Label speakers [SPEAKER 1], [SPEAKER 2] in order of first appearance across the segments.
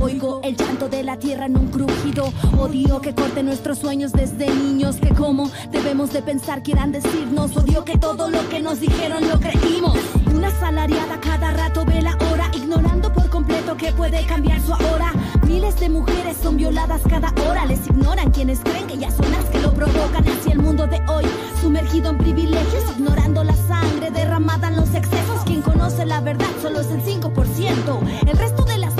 [SPEAKER 1] Oigo el llanto de la tierra en un crujido. Odio que corte nuestros sueños desde niños. Que como debemos de pensar quieran decirnos. Odio que todo lo que nos dijeron lo creímos. Una salariada cada rato ve la hora, ignorando por completo que puede cambiar su ahora. Miles de mujeres son violadas cada hora. Les ignoran quienes creen que ya son las que lo provocan. Hacia el mundo de hoy, sumergido en privilegios, ignorando la sangre derramada en los excesos. Quien conoce la verdad solo es el 5%. El resto de las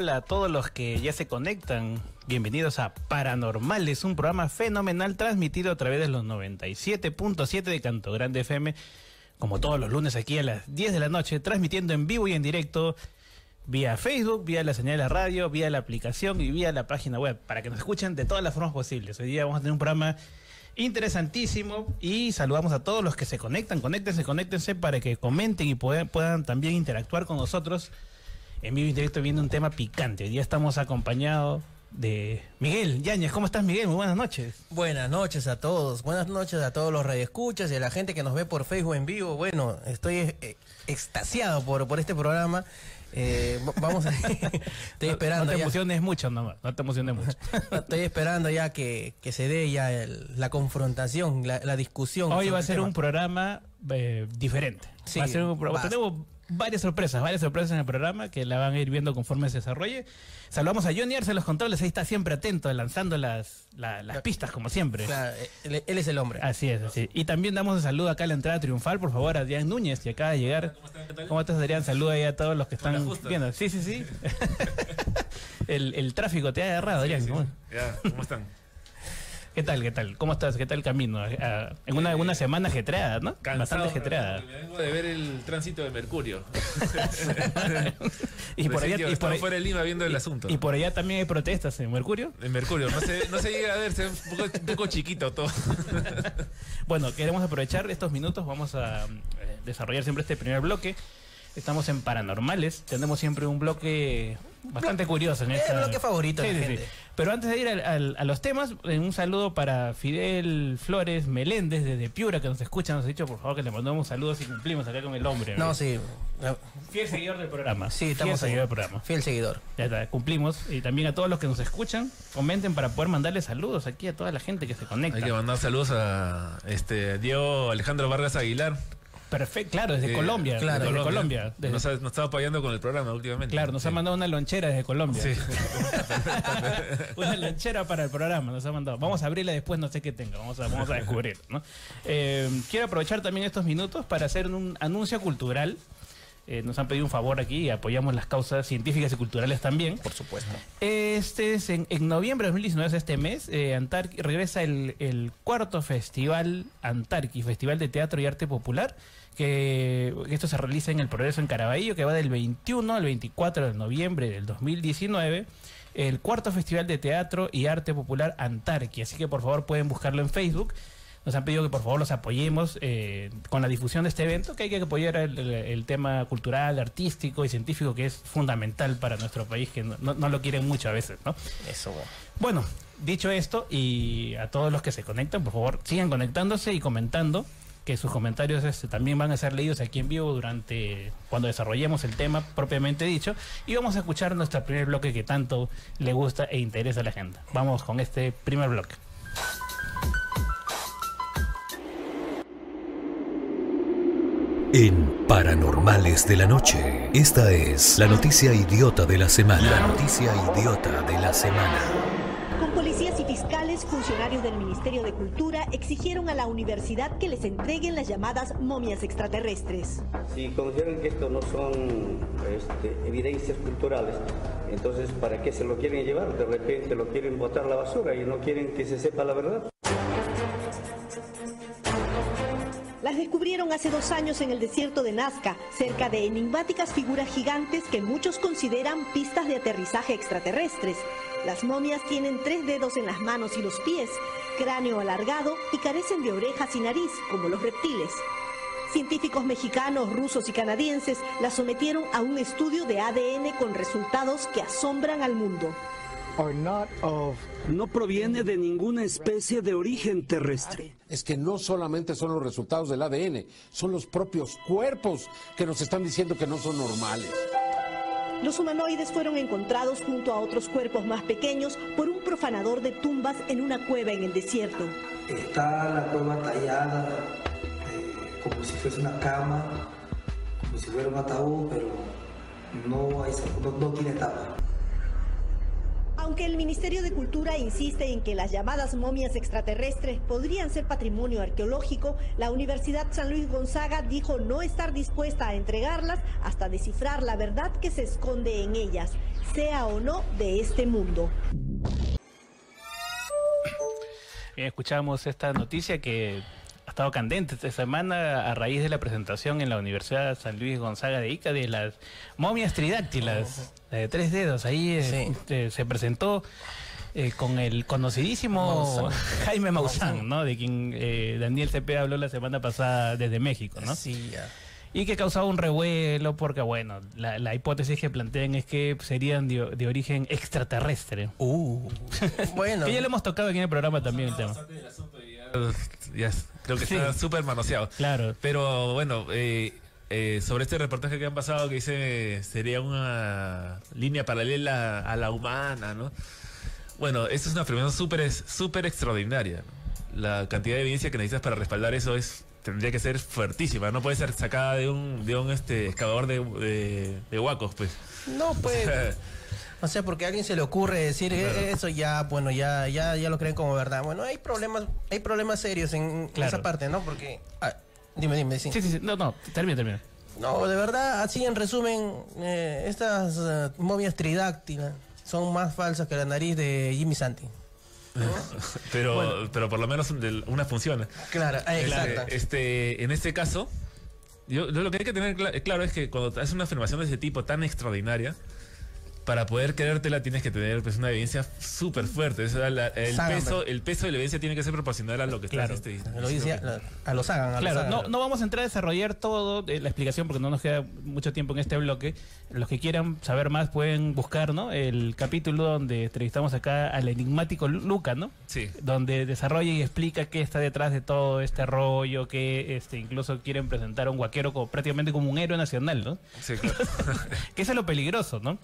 [SPEAKER 2] hola, a todos los que ya se conectan. Bienvenidos a Paranormales, un programa fenomenal transmitido a través de los 97.7 de Canto Grande FM, como todos los lunes aquí a las 10 de la noche, transmitiendo en vivo y en directo vía Facebook, vía la señal de la radio, vía la aplicación y vía la página web, para que nos escuchen de todas las formas posibles. Hoy día vamos a tener un programa interesantísimo y saludamos a todos los que se conectan, conéctense, conéctense para que comenten y puedan, puedan también interactuar con nosotros en vivo y directo viendo un tema picante. Hoy día estamos acompañados de Miguel Yañez. ¿Cómo estás, Miguel? Muy buenas noches.
[SPEAKER 3] Buenas noches a todos, buenas noches a todos los radioescuchas y a la gente que nos ve por Facebook en vivo. Bueno, estoy eh, extasiado por, por este programa. Eh, vamos a... estoy esperando
[SPEAKER 2] No te
[SPEAKER 3] ya.
[SPEAKER 2] emociones mucho, nomás. No te emociones mucho.
[SPEAKER 3] Estoy esperando ya que, que se dé ya el- la confrontación, la, la discusión.
[SPEAKER 2] Hoy va a ser
[SPEAKER 3] tema.
[SPEAKER 2] un programa eh, diferente.
[SPEAKER 3] Sí,
[SPEAKER 2] va a ser un pro-
[SPEAKER 3] basta.
[SPEAKER 2] tenemos varias sorpresas, varias sorpresas en el programa que la van a ir viendo conforme se desarrolle. Saludamos a Johnny Arce en los controles, ahí está siempre atento, lanzando las, la- las pistas como siempre.
[SPEAKER 3] Claro, él, él es el hombre.
[SPEAKER 2] Así es, así. Y también damos un saludo acá a la entrada triunfal, por favor, a Adrián Núñez, que acaba de llegar. ¿Cómo estás, Adrián? Saluda ahí a todos los que están viendo. Sí, sí, sí. el, el tráfico te ha agarrado, Adrián. ¿Cómo,
[SPEAKER 4] Ya, ¿cómo están?
[SPEAKER 2] ¿Qué tal, qué tal? ¿Cómo estás? ¿Qué tal el camino? Ah, en una, una semana ajetreada, ¿no? Bastante ajetreada.
[SPEAKER 4] Me vengo de ver el tránsito de Mercurio.
[SPEAKER 2] Y por allá, y por ahí-
[SPEAKER 4] fuera de Lima viendo el asunto.
[SPEAKER 2] y por allá también hay protestas en Mercurio.
[SPEAKER 4] En Mercurio, no se, no se llega a ver, se ve un poco, un poco chiquito todo.
[SPEAKER 2] Bueno, queremos aprovechar estos minutos, vamos a eh, desarrollar siempre este primer bloque. Estamos en Paranormales, tenemos siempre un bloque bastante curioso en
[SPEAKER 3] Es
[SPEAKER 2] esta...
[SPEAKER 3] el bloque favorito de
[SPEAKER 2] Sí,
[SPEAKER 3] la
[SPEAKER 2] sí, sí.
[SPEAKER 3] gente.
[SPEAKER 2] Pero antes de ir a los temas, eh, un saludo para Fidel Flores Meléndez desde Piura, que nos escucha, nos ha dicho por favor que le mandamos saludos y cumplimos acá con el hombre.
[SPEAKER 3] No, sí.
[SPEAKER 2] Fiel seguidor del programa.
[SPEAKER 3] Sí,
[SPEAKER 2] Fiel
[SPEAKER 3] estamos ahí.
[SPEAKER 2] seguidor del programa.
[SPEAKER 3] Fiel seguidor.
[SPEAKER 2] Ya está, cumplimos. Y también a todos los que nos escuchan, comenten para poder mandarle saludos aquí a toda la gente que se conecta.
[SPEAKER 4] Hay que mandar saludos a este Diego Alejandro Vargas Aguilar.
[SPEAKER 2] Perfecto, claro, desde
[SPEAKER 4] que-
[SPEAKER 2] Colombia.
[SPEAKER 3] claro,
[SPEAKER 2] desde
[SPEAKER 4] de
[SPEAKER 2] Colombia. desde-
[SPEAKER 4] Nos, ha, nos estaba apoyando con el programa últimamente.
[SPEAKER 2] claro, nos ha
[SPEAKER 4] Sí.
[SPEAKER 2] mandado una lonchera desde Colombia.
[SPEAKER 4] Sí.
[SPEAKER 2] una lonchera para el programa, nos ha mandado. Vamos a abrirla después, no sé qué tenga, vamos a, vamos a descubrir. ¿no? Eh, quiero aprovechar también estos minutos para hacer un anuncio cultural. Eh, nos han pedido un favor aquí y apoyamos las causas científicas y culturales también.
[SPEAKER 3] Por supuesto.
[SPEAKER 2] Este es en, en noviembre de 2019, es este mes, eh, Antarqui- regresa el, el cuarto festival Antarqui, Festival de Teatro y Arte Popular, que esto se realiza en el Progreso en Caraballo, que va del 21 al 24 de noviembre del 2019. El cuarto Festival de Teatro y Arte Popular Antarqui, así que por favor pueden buscarlo en Facebook. Nos han pedido que por favor los apoyemos eh, con la difusión de este evento, que hay que apoyar el, el- tema cultural, artístico y científico que es fundamental para nuestro país, que no, no- no lo quieren mucho a veces, ¿no?
[SPEAKER 3] Eso. Bueno,
[SPEAKER 2] dicho esto, y a todos los que se conectan, por favor, sigan conectándose y comentando, que sus comentarios este, también van a ser leídos aquí en vivo durante cuando desarrollemos el tema propiamente dicho. Y vamos a escuchar nuestro primer bloque que tanto le gusta e interesa a la gente. Vamos con este primer bloque.
[SPEAKER 5] En Paranormales de la Noche, esta es la noticia idiota de la semana. La noticia idiota de la semana.
[SPEAKER 6] Con policías y fiscales, funcionarios del Ministerio de Cultura exigieron a la universidad que les entreguen las llamadas momias extraterrestres.
[SPEAKER 7] Si consideran que esto no son este, evidencias culturales, entonces ¿para qué se lo quieren llevar? De repente lo quieren botar a la basura y no quieren que se sepa la verdad.
[SPEAKER 6] Las descubrieron hace dos años en el desierto de Nazca, cerca de enigmáticas figuras gigantes que muchos consideran pistas de aterrizaje extraterrestres. Las momias tienen tres dedos en las manos y los pies, cráneo alargado y carecen de orejas y nariz, como los reptiles. Científicos mexicanos, rusos y canadienses las sometieron a un estudio de ADN con resultados que asombran al mundo.
[SPEAKER 8] No proviene de ninguna especie de origen terrestre.
[SPEAKER 9] es que no solamente son los resultados del ADN, son los propios cuerpos que nos están diciendo que no son normales.
[SPEAKER 6] Los humanoides fueron encontrados junto a otros cuerpos más pequeños por un profanador de tumbas en una cueva en el desierto.
[SPEAKER 10] Está la cueva tallada eh, como si fuese una cama, como si fuera un ataúd, pero no, hay, no, no tiene tapa.
[SPEAKER 6] Aunque el Ministerio de Cultura insiste en que las llamadas momias extraterrestres podrían ser patrimonio arqueológico, la Universidad San Luis Gonzaga dijo no estar dispuesta a entregarlas hasta descifrar la verdad que se esconde en ellas, sea o no de este mundo.
[SPEAKER 2] Bien, escuchamos esta noticia que ha estado candente esta semana a raíz de la presentación en la Universidad San Luis Gonzaga de Ica de las momias tridáctilas, la de tres dedos. Ahí eh,
[SPEAKER 3] Sí.
[SPEAKER 2] eh, se presentó eh, con el conocidísimo
[SPEAKER 3] Maussan.
[SPEAKER 2] Jaime Maussan, ¿no? De quien eh, Daniel Cepeda habló la semana pasada desde México, ¿no?
[SPEAKER 3] Sí, ya.
[SPEAKER 2] Y que causaba un revuelo porque, bueno, la, la hipótesis que plantean es que serían de, de origen extraterrestre.
[SPEAKER 3] Uh, bueno.
[SPEAKER 2] Que ya lo hemos tocado aquí en el programa también el tema.
[SPEAKER 4] Ya, es- creo que
[SPEAKER 2] Sí.
[SPEAKER 4] está súper manoseado.
[SPEAKER 2] Claro.
[SPEAKER 4] Pero bueno, eh, eh, sobre este reportaje que han pasado que dice sería una línea paralela a la humana, ¿no? Bueno, esto es una afirmación súper extraordinaria. ¿no? La cantidad de evidencia que necesitas para respaldar eso es tendría que ser fuertísima. No puede ser sacada de un de un este excavador de, de, de huacos, pues.
[SPEAKER 3] No, pues. O sea, porque a alguien se le ocurre decir eh,
[SPEAKER 4] Claro.
[SPEAKER 3] eso ya, bueno, ya, ya, ya lo creen como verdad. Bueno, hay problemas, hay problemas serios en, en
[SPEAKER 2] Claro.
[SPEAKER 3] esa parte, ¿no? Porque, ah, dime, dime, sí.
[SPEAKER 2] Sí, sí, sí. No, no, termina, termina.
[SPEAKER 3] No, de verdad, así en resumen, eh, estas eh, momias tridáctilas son más falsas que la nariz de Jimmy Santi.
[SPEAKER 4] Pero, pero por lo menos de- una funciona.
[SPEAKER 3] Claro, eh,
[SPEAKER 4] Este,
[SPEAKER 3] exacto.
[SPEAKER 4] Este, en este caso, yo, lo que hay que tener cla- claro es que cuando haces una afirmación de ese tipo tan extraordinaria, para poder creértela tienes que tener pues, una evidencia súper fuerte. La- el, peso, el peso de la evidencia tiene que ser proporcional a lo que
[SPEAKER 2] Claro.
[SPEAKER 4] estás este,
[SPEAKER 3] Lo dice a, a los hagan, a los
[SPEAKER 2] Claro,
[SPEAKER 3] hagan.
[SPEAKER 2] no, no vamos a entrar a desarrollar todo eh, la explicación porque no nos queda mucho tiempo en este bloque. Los que quieran saber más pueden buscar ¿no? el capítulo donde entrevistamos acá al enigmático Lu- Luca, ¿no?
[SPEAKER 4] Sí.
[SPEAKER 2] donde desarrolla y explica qué está detrás de todo este rollo, que este incluso quieren presentar a un guaquero como, prácticamente como un héroe nacional, ¿no?
[SPEAKER 4] Sí, claro.
[SPEAKER 2] que eso es lo peligroso, ¿no?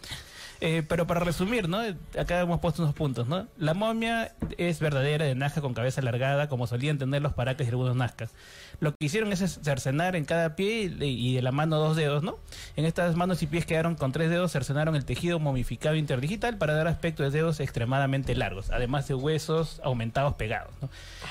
[SPEAKER 2] Eh, pero para resumir, ¿no? Acá hemos puesto unos puntos, ¿no? La momia es verdadera de Nazca con cabeza alargada, como solían tener los paracas y algunos Nazcas. Lo que hicieron es cercenar en cada pie y de la mano dos dedos, ¿no? En estas manos y pies quedaron con tres dedos, cercenaron el tejido momificado interdigital para dar aspecto de dedos extremadamente largos, además de huesos aumentados pegados, ¿no?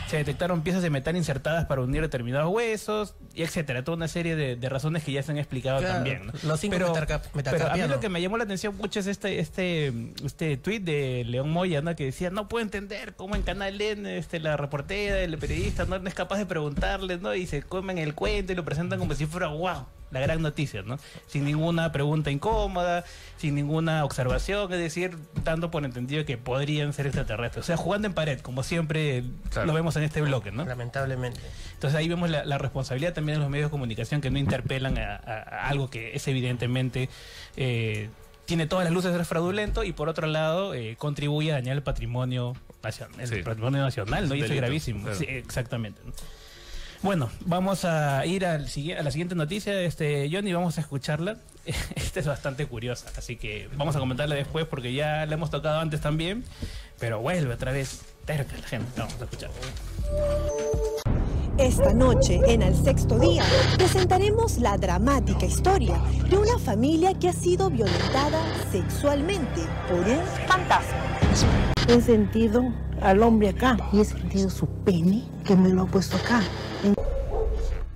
[SPEAKER 2] Se detectaron piezas de metal insertadas para unir determinados huesos, y etcétera. Toda una serie de, de razones que ya se han explicado
[SPEAKER 3] Claro,
[SPEAKER 2] también, ¿no?
[SPEAKER 3] los cinco
[SPEAKER 2] pero, a mí lo que me llamó la atención mucho es este este este tweet de León Moya, ¿no? Que decía, no puedo entender cómo en Canal N este, la reportera, el periodista no, no es capaz de preguntarles, ¿no? Y se comen el cuento y lo presentan como si fuera, wow, la gran noticia, ¿no? Sin ninguna pregunta incómoda, sin ninguna observación, es decir, dando por entendido que podrían ser extraterrestres. O sea, jugando en pared, como siempre
[SPEAKER 4] Claro.
[SPEAKER 2] lo vemos en este bloque, ¿no?
[SPEAKER 3] Lamentablemente.
[SPEAKER 2] Entonces ahí vemos la, la responsabilidad también de los medios de comunicación que no interpelan a, a- a algo que es evidentemente eh, tiene todas las luces de ser fraudulento y por otro lado eh, contribuye a dañar el patrimonio nacional, el
[SPEAKER 4] Sí.
[SPEAKER 2] patrimonio nacional, ¿no? Y eso es gravísimo.
[SPEAKER 4] claro.
[SPEAKER 2] Sí, exactamente. ¿no? Bueno, vamos a ir al a la siguiente noticia, este Johnny, vamos a escucharla. Esta es bastante curiosa, así que vamos a comentarla después porque ya la hemos tocado antes también, pero vuelve otra vez terca la gente. Vamos a escuchar.
[SPEAKER 6] Esta noche, en El Sexto Día, presentaremos la dramática historia de una familia que ha sido violentada sexualmente por un fantasma.
[SPEAKER 11] He sentido al hombre acá y he sentido su pene que me lo ha puesto acá.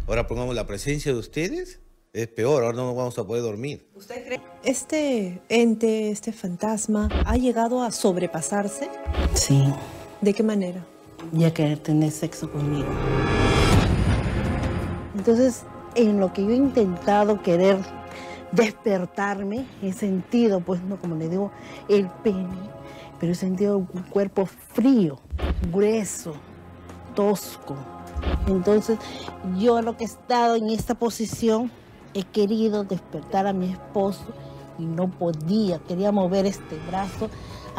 [SPEAKER 12] Ahora pongamos la presencia de ustedes, es peor, ahora no vamos a poder dormir.
[SPEAKER 6] ¿Usted cree? ¿Este ente, este fantasma, ha llegado a sobrepasarse?
[SPEAKER 11] Sí,
[SPEAKER 6] ¿De qué manera?
[SPEAKER 11] Ya querer tener sexo conmigo. Entonces, en lo que yo he intentado querer despertarme, he sentido, pues, no como le digo, el pene, pero he sentido un cuerpo frío, grueso, tosco. Entonces, yo lo que he estado en esta posición, he querido despertar a mi esposo y no podía, quería mover este brazo,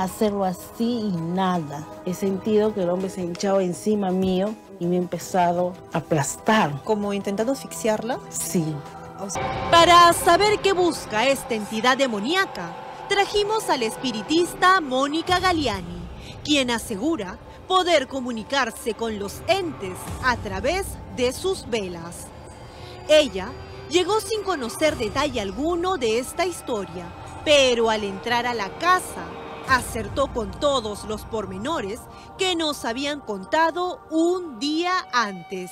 [SPEAKER 11] hacerlo así y nada. He sentido que el hombre se ha hinchado encima mío y me ha empezado a aplastar.
[SPEAKER 6] ¿Como intentando asfixiarla?
[SPEAKER 11] Sí.
[SPEAKER 6] Para saber qué busca esta entidad demoníaca, trajimos al espiritista Mónica Galiani, quien asegura poder comunicarse con los entes a través de sus velas. Ella llegó sin conocer detalle alguno de esta historia, pero al entrar a la casa, acertó con todos los pormenores que nos habían contado un día antes.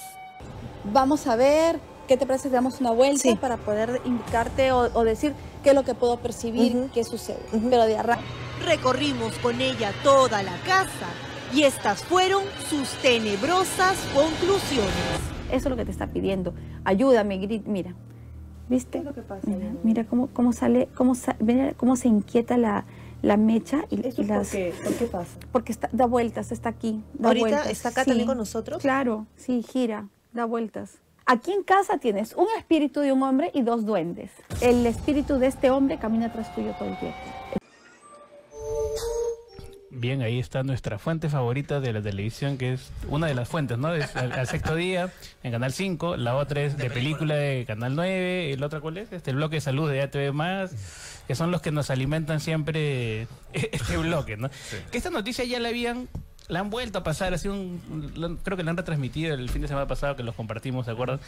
[SPEAKER 13] Vamos a ver, ¿qué te parece si damos una vuelta para poder indicarte o, o decir qué es lo que puedo percibir, qué sucede? Pero de arranque.
[SPEAKER 6] Recorrimos con ella toda la casa y estas fueron sus tenebrosas conclusiones.
[SPEAKER 13] Eso es lo que te está pidiendo. Ayúdame, grit, mira. ¿Viste? lo que pasa? Mira, mira cómo, cómo sale, cómo, sa- mira cómo se inquieta la, la mecha y, y las...
[SPEAKER 6] ¿Por qué pasa?
[SPEAKER 13] Porque está, da vueltas, está aquí. Da
[SPEAKER 6] ¿Ahorita
[SPEAKER 13] vueltas,
[SPEAKER 6] está acá también con nosotros?
[SPEAKER 13] Claro, sí, gira, da vueltas. Aquí en casa tienes un espíritu de un hombre y dos duendes. El espíritu de este hombre camina tras tuyo todo el tiempo.
[SPEAKER 2] Bien, ahí está nuestra fuente favorita de la televisión, que es una de las fuentes, ¿no? Es al, al sexto día en Canal 5, la otra es de película de Canal 9, y la otra cuál es? Este, el bloque de salud de ATV más, que son los que nos alimentan siempre este bloque, ¿no? Que esta noticia ya la habían, la han vuelto a pasar, así un, lo- creo que la han retransmitido el fin de semana pasado que los compartimos, ¿se acuerdan?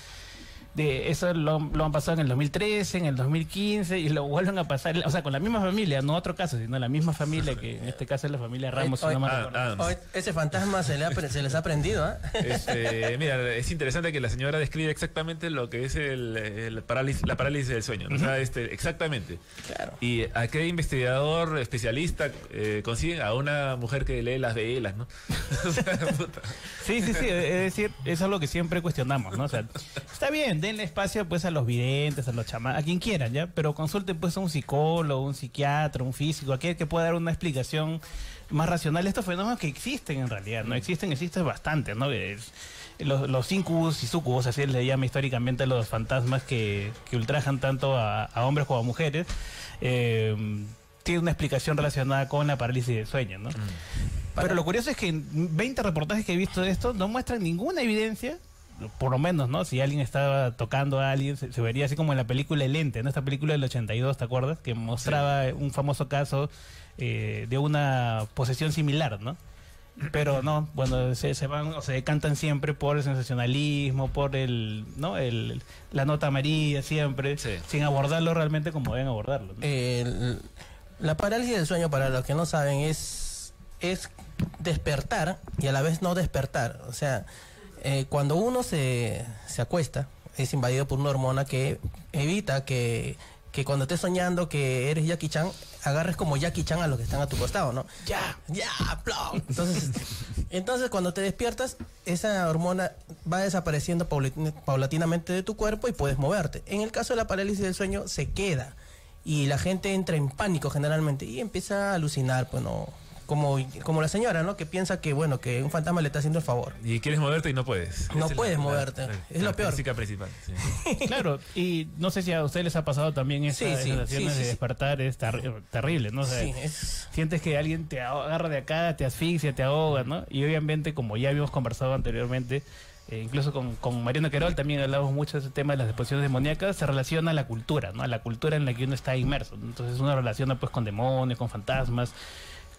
[SPEAKER 2] De eso lo, lo han pasado en el 2013, en el 2015 y lo vuelven a pasar, o sea, con la misma familia, no otro caso, sino la misma familia que en este caso es la familia Ramos. si
[SPEAKER 3] Hoy-
[SPEAKER 2] no mal
[SPEAKER 3] hoy-
[SPEAKER 2] recuerdo.
[SPEAKER 3] hoy ese fantasma se, le ha se les ha prendido, ¿ah?
[SPEAKER 4] Este, mira, es interesante que la señora describe exactamente lo que es el, el parálisis, la parálisis del sueño. ¿no? O sea, este, exactamente. Y a qué investigador especialista eh, consiguen a una mujer que lee las velas, ¿no? O sea, puta.
[SPEAKER 2] Sí, sí, sí, es decir, eso es lo que siempre cuestionamos, ¿no? O sea, está bien, denle espacio pues a los videntes, a los chamanes, a quien quieran, ¿ya? Pero consulten pues a un psicólogo, un psiquiatra, un físico, aquel que pueda dar una explicación más racional de estos fenómenos que existen en realidad, ¿no? Existen, existen bastante, ¿no? Los, los incubus y sucubus, así le llama históricamente a los fantasmas que, que ultrajan tanto a, a hombres como a mujeres, eh, tiene una explicación relacionada con la parálisis del sueño, ¿no? Pero lo curioso es que en 20 reportajes que he visto de esto no muestran ninguna evidencia, por lo menos, ¿no? Si alguien estaba tocando a alguien, se, se vería así como en la película El Ente, ¿no? Esta película del 82, ¿te acuerdas? Que mostraba un famoso caso eh, de una posesión similar, ¿no? Pero no, bueno, se, se van o se decantan siempre por el sensacionalismo, por el, ¿no? El, la nota amarilla siempre, sin abordarlo realmente como deben abordarlo. ¿no?
[SPEAKER 3] El- la parálisis del sueño, para los que no saben, es, es despertar y a la vez no despertar. O sea, eh, cuando uno se, se acuesta, es invadido por una hormona que evita que, que cuando estés soñando que eres Jackie Chan, agarres como Jackie Chan a los que están a tu costado, ¿no? Ya, ya, plom. Entonces, entonces cuando te despiertas, esa hormona va desapareciendo paulatin- paulatinamente de tu cuerpo y puedes moverte. En el caso de la parálisis del sueño, se queda y la gente entra en pánico generalmente y empieza a alucinar, pues no, como, como la señora, ¿no? Que piensa que, bueno, que un fantasma le está haciendo el favor.
[SPEAKER 4] Y quieres moverte y no puedes.
[SPEAKER 3] No
[SPEAKER 4] es
[SPEAKER 3] puedes
[SPEAKER 4] la-
[SPEAKER 3] moverte.
[SPEAKER 4] la-
[SPEAKER 3] Es
[SPEAKER 4] la
[SPEAKER 3] lo peor.
[SPEAKER 4] física principal. sí.
[SPEAKER 2] Claro, y no sé si a ustedes les ha pasado también esas
[SPEAKER 3] Sí, sí,
[SPEAKER 2] sensaciones
[SPEAKER 3] sí, sí,
[SPEAKER 2] de despertar, es terri- terrible, ¿no? O sea,
[SPEAKER 3] Sí, es-
[SPEAKER 2] Sientes que alguien te agarra de acá, te asfixia, te ahoga, ¿no? Y obviamente, como ya habíamos conversado anteriormente, eh, incluso con, con Mariano Querol también hablamos mucho de ese tema de las deposiciones demoníacas, se relaciona a la cultura, ¿no? A la cultura en la que uno está inmerso. Entonces uno relaciona pues con demonios, con fantasmas,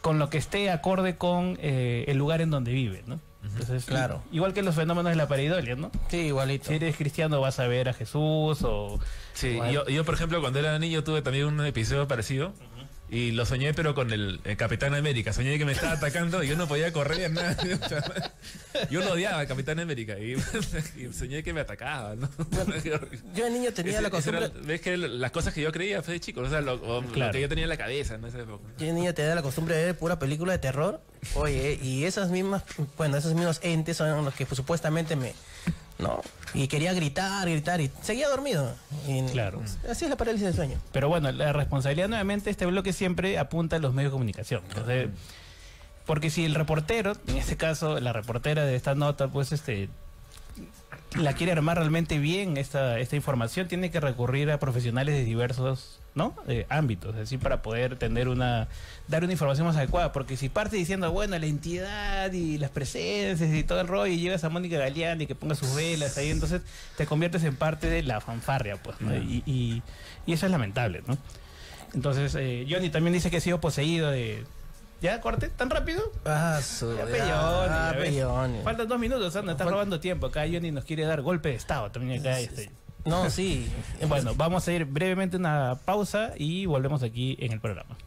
[SPEAKER 2] con lo que esté acorde con eh, el lugar en donde vive, ¿no? Entonces,
[SPEAKER 3] Claro.
[SPEAKER 2] Igual que los fenómenos de la pareidolia, ¿no?
[SPEAKER 3] Sí, igualito.
[SPEAKER 2] Si eres cristiano vas a ver a Jesús o...
[SPEAKER 4] Sí, yo, yo, por ejemplo, cuando era niño tuve también un episodio parecido. Y lo soñé, pero con el, el Capitán América. Soñé que me estaba atacando y yo no podía correr nada. Yo lo odiaba al Capitán América. Y, y soñé que me atacaba, ¿no?
[SPEAKER 3] Yo de niño tenía
[SPEAKER 4] Ese-
[SPEAKER 3] la
[SPEAKER 4] era-
[SPEAKER 3] costumbre...
[SPEAKER 4] Ves que las cosas que yo creía fue de chico. O sea, lo, o lo
[SPEAKER 2] Claro.
[SPEAKER 4] que yo tenía en la cabeza en esa época.
[SPEAKER 3] Yo de niño tenía la costumbre de ver pura película de terror. Oye, y esas mismas, bueno, esos mismos entes son los que pues, supuestamente me, ¿no? Y quería gritar, gritar y seguía dormido. Y
[SPEAKER 2] Claro.
[SPEAKER 3] Así es la parálisis del sueño.
[SPEAKER 2] Pero bueno, la responsabilidad nuevamente, este bloque siempre apunta a los medios de comunicación. Entonces, porque si el reportero, en este caso la reportera de esta nota, pues este la quiere armar realmente bien esta, esta información, tiene que recurrir a profesionales de diversos ¿no? Eh, ámbitos, así para poder tener una, dar una información más adecuada, porque si parte diciendo, bueno, la entidad y las presencias y todo el rollo, y llevas a Mónica Galeani que ponga sus velas ahí, entonces te conviertes en parte de la fanfarria, pues, ¿no? y, y- y eso es lamentable, ¿no? Entonces, eh, Johnny también dice que ha sido poseído de... ¿Ya, corte? ¿Tan rápido?
[SPEAKER 3] Ah, su...
[SPEAKER 2] Ya,
[SPEAKER 3] ya, ah,
[SPEAKER 2] ya. Faltan dos minutos, anda, estás robando tiempo. Acá Johnny nos quiere dar golpe de estado también acá. este.
[SPEAKER 3] No, sí.
[SPEAKER 2] Bueno, vamos a ir brevemente una pausa y volvemos aquí en el programa.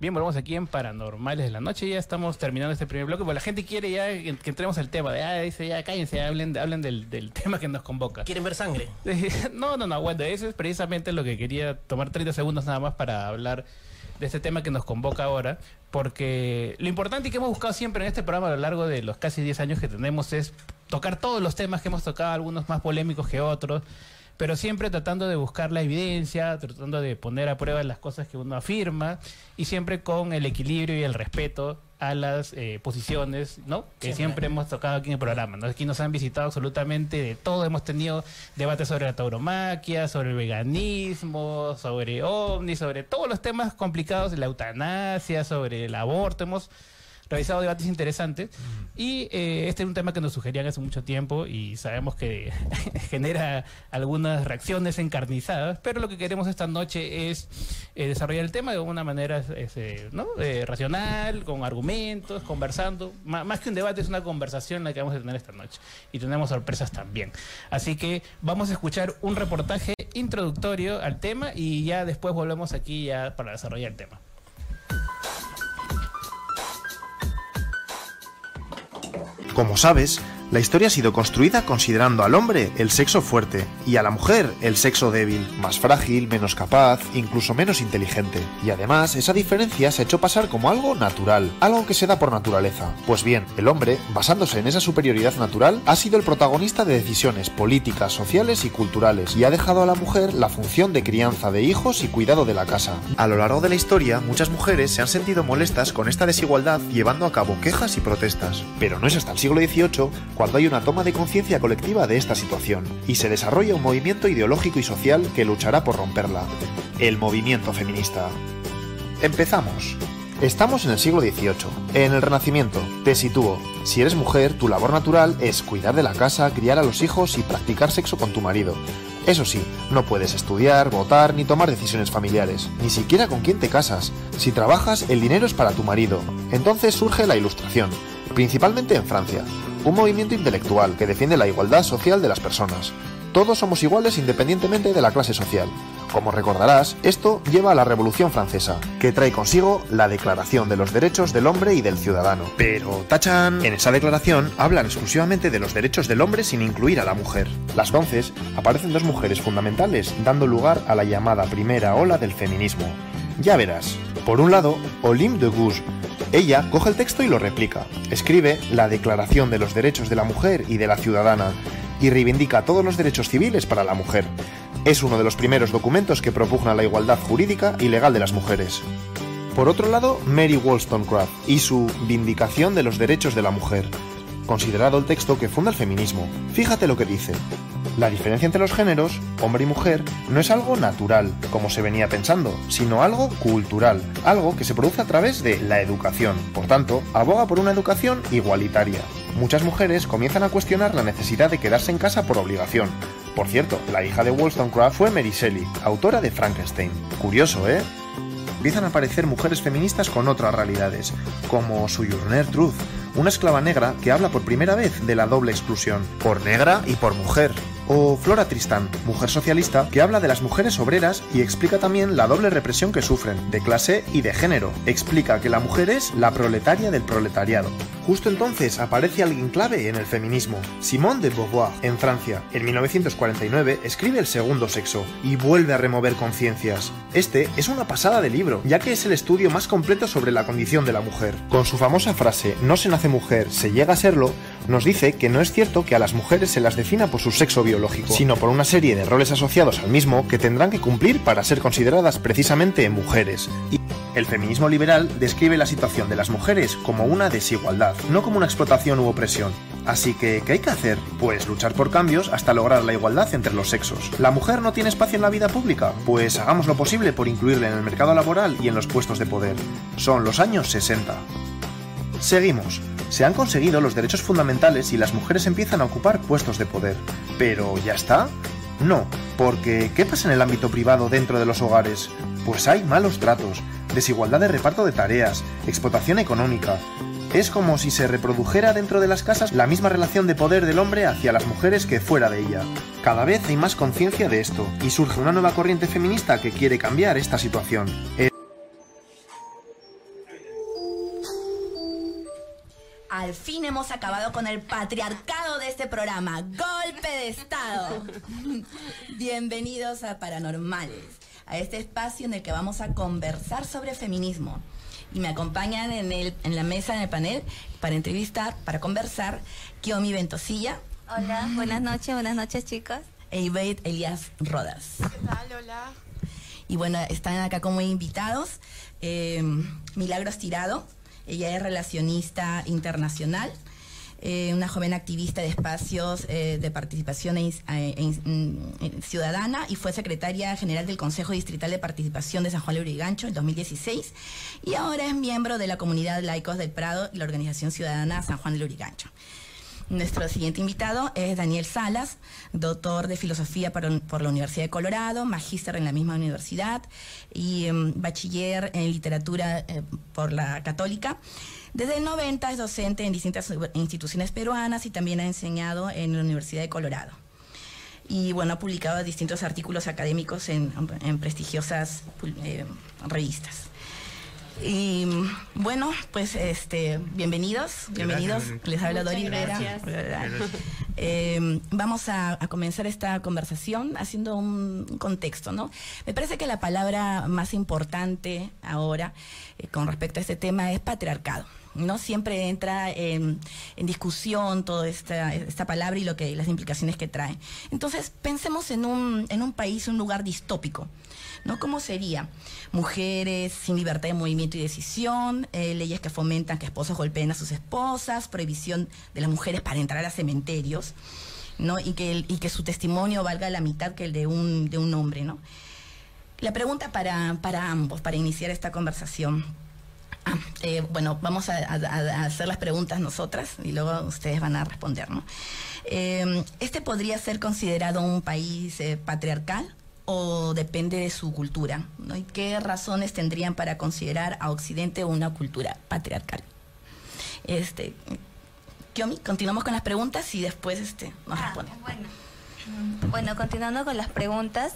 [SPEAKER 2] Bien, volvemos aquí en Paranormales de la Noche. Ya estamos terminando este primer bloque. Porque la gente quiere ya que que entremos al tema. De, ah, dice, ya cállense, hablen, hablen del, del tema que nos convoca.
[SPEAKER 3] ¿Quieren ver sangre?
[SPEAKER 2] No, no, no, bueno, eso es precisamente lo que quería tomar 30 segundos nada más para hablar de este tema que nos convoca ahora, porque lo importante y que hemos buscado siempre en este programa a lo largo de los casi 10 años que tenemos es tocar todos los temas que hemos tocado, algunos más polémicos que otros, pero siempre tratando de buscar la evidencia, tratando de poner a prueba las cosas que uno afirma y siempre con el equilibrio y el respeto a las eh, posiciones, ¿no? Que
[SPEAKER 3] Siempre.
[SPEAKER 2] siempre hemos tocado aquí en el programa, ¿no? Aquí nos han visitado absolutamente de todo, hemos tenido debates sobre la tauromaquia, sobre el veganismo, sobre ovnis, sobre todos los temas complicados de la eutanasia, sobre el aborto, hemos realizado debates interesantes y eh, este es un tema que nos sugerían hace mucho tiempo y sabemos que genera algunas reacciones encarnizadas, pero lo que queremos esta noche es eh, desarrollar el tema de una manera este, ¿no? Eh, racional, con argumentos, conversando. Ma- más que un debate, es una conversación la que vamos a tener esta noche y tenemos sorpresas también. Así que vamos a escuchar un reportaje introductorio al tema y ya después volvemos aquí ya para desarrollar el tema.
[SPEAKER 14] Como sabes, la historia ha sido construida considerando al hombre el sexo fuerte y a la mujer el sexo débil, más frágil, menos capaz, incluso menos inteligente. Y además, esa diferencia se ha hecho pasar como algo natural, algo que se da por naturaleza. Pues bien, el hombre, basándose en esa superioridad natural, ha sido el protagonista de decisiones políticas, sociales y culturales, y ha dejado a la mujer la función de crianza de hijos y cuidado de la casa. A lo largo de la historia, muchas mujeres se han sentido molestas con esta desigualdad llevando a cabo quejas y protestas. Pero no es hasta el siglo XVIII cuando hay una toma de conciencia colectiva de esta situación, y se desarrolla un movimiento ideológico y social que luchará por romperla. El movimiento feminista. Empezamos. Estamos en el siglo XVIII, en el Renacimiento. Te sitúo. Si eres mujer, tu labor natural es cuidar de la casa, criar a los hijos y practicar sexo con tu marido. Eso sí, no puedes estudiar, votar ni tomar decisiones familiares, ni siquiera con quién te casas. Si trabajas, el dinero es para tu marido. Entonces surge la Ilustración, principalmente en Francia, un movimiento intelectual que defiende la igualdad social de las personas. Todos somos iguales independientemente de la clase social. Como recordarás, esto lleva a la Revolución Francesa, que trae consigo la Declaración de los Derechos del Hombre y del Ciudadano. Pero, tachan, en esa declaración hablan exclusivamente de los derechos del hombre sin incluir a la mujer. Las entonces aparecen dos mujeres fundamentales, dando lugar a la llamada primera ola del feminismo. Ya verás. Por un lado, Olympe de Gouges, Ella coge el texto y lo replica. Escribe la Declaración de los Derechos de la Mujer y de la Ciudadana y reivindica todos los derechos civiles para la mujer. Es uno de los primeros documentos que propugna la igualdad jurídica y legal de las mujeres. Por otro lado, Mary Wollstonecraft y su Vindicación de los Derechos de la Mujer, considerado el texto que funda el feminismo. Fíjate lo que dice. La diferencia entre los géneros, hombre y mujer, no es algo natural, como se venía pensando, sino algo cultural, algo que se produce a través de la educación. Por tanto, aboga por una educación igualitaria. Muchas mujeres comienzan a cuestionar la necesidad de quedarse en casa por obligación. Por cierto, la hija de Wollstonecraft fue Mary Shelley, autora de Frankenstein. Curioso, ¿eh? empiezan a aparecer mujeres feministas con otras realidades, como Sojourner Truth, una esclava negra que habla por primera vez de la doble exclusión, por negra y por mujer. O Flora Tristán, mujer socialista que habla de las mujeres obreras y explica también la doble represión que sufren, de clase y de género. Explica que la mujer es la proletaria del proletariado. Justo entonces aparece alguien clave en el feminismo, Simone de Beauvoir, en Francia. En 1949 escribe El segundo sexo y vuelve a remover conciencias. Este es una pasada de libro, ya que es el estudio más completo sobre la condición de la mujer. Con su famosa frase No se nace mujer, se llega a serlo, nos dice que no es cierto que a las mujeres se las defina por su sexo biológico, sino por una serie de roles asociados al mismo que tendrán que cumplir para ser consideradas precisamente mujeres. Y el feminismo liberal describe la situación de las mujeres como una desigualdad, no como una explotación u opresión. Así que, ¿qué hay que hacer? Pues luchar por cambios hasta lograr la igualdad entre los sexos. ¿La mujer no tiene espacio en la vida pública? Pues hagamos lo posible por incluirla en el mercado laboral y en los puestos de poder. Son los años 60. Seguimos. Se han conseguido los derechos fundamentales y las mujeres empiezan a ocupar puestos de poder. ¿Pero ya está? No, porque ¿qué pasa en el ámbito privado dentro de los hogares? Pues hay malos tratos, desigualdad de reparto de tareas, explotación económica. Es como si se reprodujera dentro de las casas la misma relación de poder del hombre hacia las mujeres que fuera de ella. Cada vez hay más conciencia de esto y surge una nueva corriente feminista que quiere cambiar esta situación.
[SPEAKER 15] Al fin hemos acabado con el patriarcado de este programa. Golpe de Estado. Bienvenidos a Paranormales, a este espacio en el que vamos a conversar sobre feminismo. Y me acompañan en, el, en la mesa, en el panel, para entrevistar, para conversar, Kiomi Ventosilla.
[SPEAKER 16] Hola, buenas noches, buenas noches chicos.
[SPEAKER 15] E Ivette Elías Rodas.
[SPEAKER 16] ¿Qué tal? Hola.
[SPEAKER 15] Y bueno, están acá como invitados eh, Milagros Tirado. Ella es relacionista internacional, eh, una joven activista de espacios eh, de participación ciudadana y fue secretaria general del Consejo Distrital de Participación de San Juan de Lurigancho en 2016 y ahora es miembro de la comunidad Laicos del Prado y la Organización Ciudadana San Juan de Lurigancho. Nuestro siguiente invitado es Daniel Salas, doctor de filosofía por, la Universidad de Colorado, magíster en la misma universidad y em, bachiller en literatura eh, por la Católica. Desde el 90 es docente en distintas instituciones peruanas y también ha enseñado en la Universidad de Colorado. Y bueno, ha publicado distintos artículos académicos en, prestigiosas eh, revistas. Y bueno, pues este, bienvenidos, bienvenidos.
[SPEAKER 16] Gracias.
[SPEAKER 15] Les habla Dori Vera.
[SPEAKER 16] gracias.
[SPEAKER 15] Eh, vamos a, a comenzar esta conversación haciendo un, un contexto, ¿no? Me parece que la palabra más importante ahora eh, con respecto a este tema es patriarcado. ¿no? Siempre entra en, en discusión toda esta, esta palabra y lo que, las implicaciones que trae. Entonces, pensemos en un, en un país, un lugar distópico. ¿No? ¿Cómo sería? Mujeres sin libertad de movimiento y decisión, eh, leyes que fomentan que esposos golpeen a sus esposas, prohibición de las mujeres para entrar a cementerios, ¿no? Y que, y que su testimonio valga la mitad que el de un, de un hombre, ¿no? La pregunta para, para ambos, para iniciar esta conversación. Ah, eh, bueno, vamos a, hacer las preguntas nosotras y luego ustedes van a responder, ¿no? Eh, ¿Este podría ser considerado un país patriarcal o depende de su cultura? ¿no? ¿Y qué razones tendrían para considerar a Occidente una cultura patriarcal? Este, Kiomi, continuamos con las preguntas y después este, nos responden.
[SPEAKER 16] Bueno, continuando con las preguntas,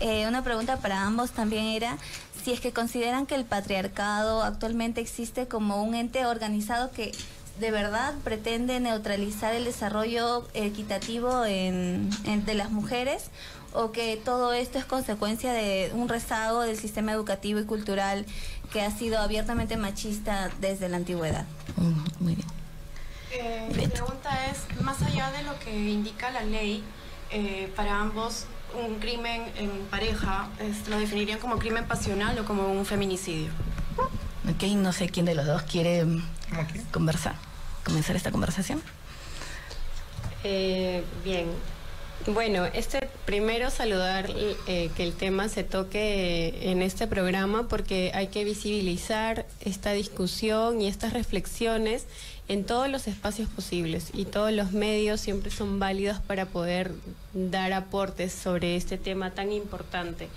[SPEAKER 16] eh, una pregunta para ambos también era si es que consideran que el patriarcado actualmente existe como un ente organizado que de verdad pretende neutralizar el desarrollo equitativo en, en- de las mujeres o que todo esto es consecuencia de un rezago del sistema educativo y cultural que ha sido abiertamente machista desde la antigüedad.
[SPEAKER 15] Muy bien.
[SPEAKER 17] Eh, mi pregunta es, más allá de lo que indica la ley, eh, para ambos un crimen en pareja, es- ¿lo definirían como crimen pasional o como un feminicidio?
[SPEAKER 15] Ok, no sé quién de los dos quiere mm, conversar, comenzar esta conversación.
[SPEAKER 18] Eh, bien. Bueno, este primero saludar eh, que el tema se toque en este programa porque hay que visibilizar esta discusión y estas reflexiones en todos los espacios posibles y todos los medios siempre son válidos para poder dar aportes sobre este tema tan importante.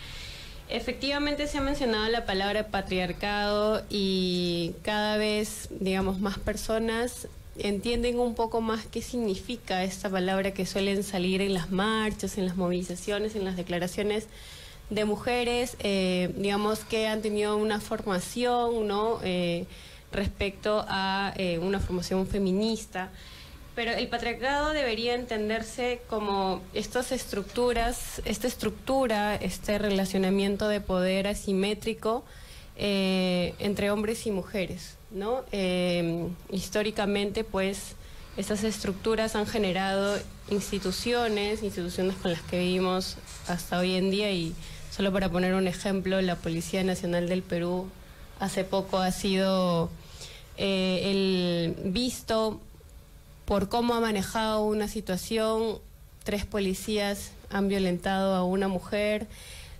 [SPEAKER 18] Efectivamente se ha mencionado la palabra patriarcado y cada vez, digamos, más personas entienden un poco más qué significa esta palabra que suelen salir en las marchas, en las movilizaciones, en las declaraciones de mujeres, eh, digamos, que han tenido una formación, ¿no? Eh, respecto a eh, una formación feminista. Pero el patriarcado debería entenderse como estas estructuras, esta estructura, este relacionamiento de poder asimétrico eh, entre hombres y mujeres, ¿no? Eh, históricamente, pues, estas estructuras han generado instituciones, instituciones con las que vivimos hasta hoy en día y solo para poner un ejemplo, la Policía Nacional del Perú hace poco ha sido eh, el visto por cómo ha manejado una situación. Tres policías han violentado a una mujer,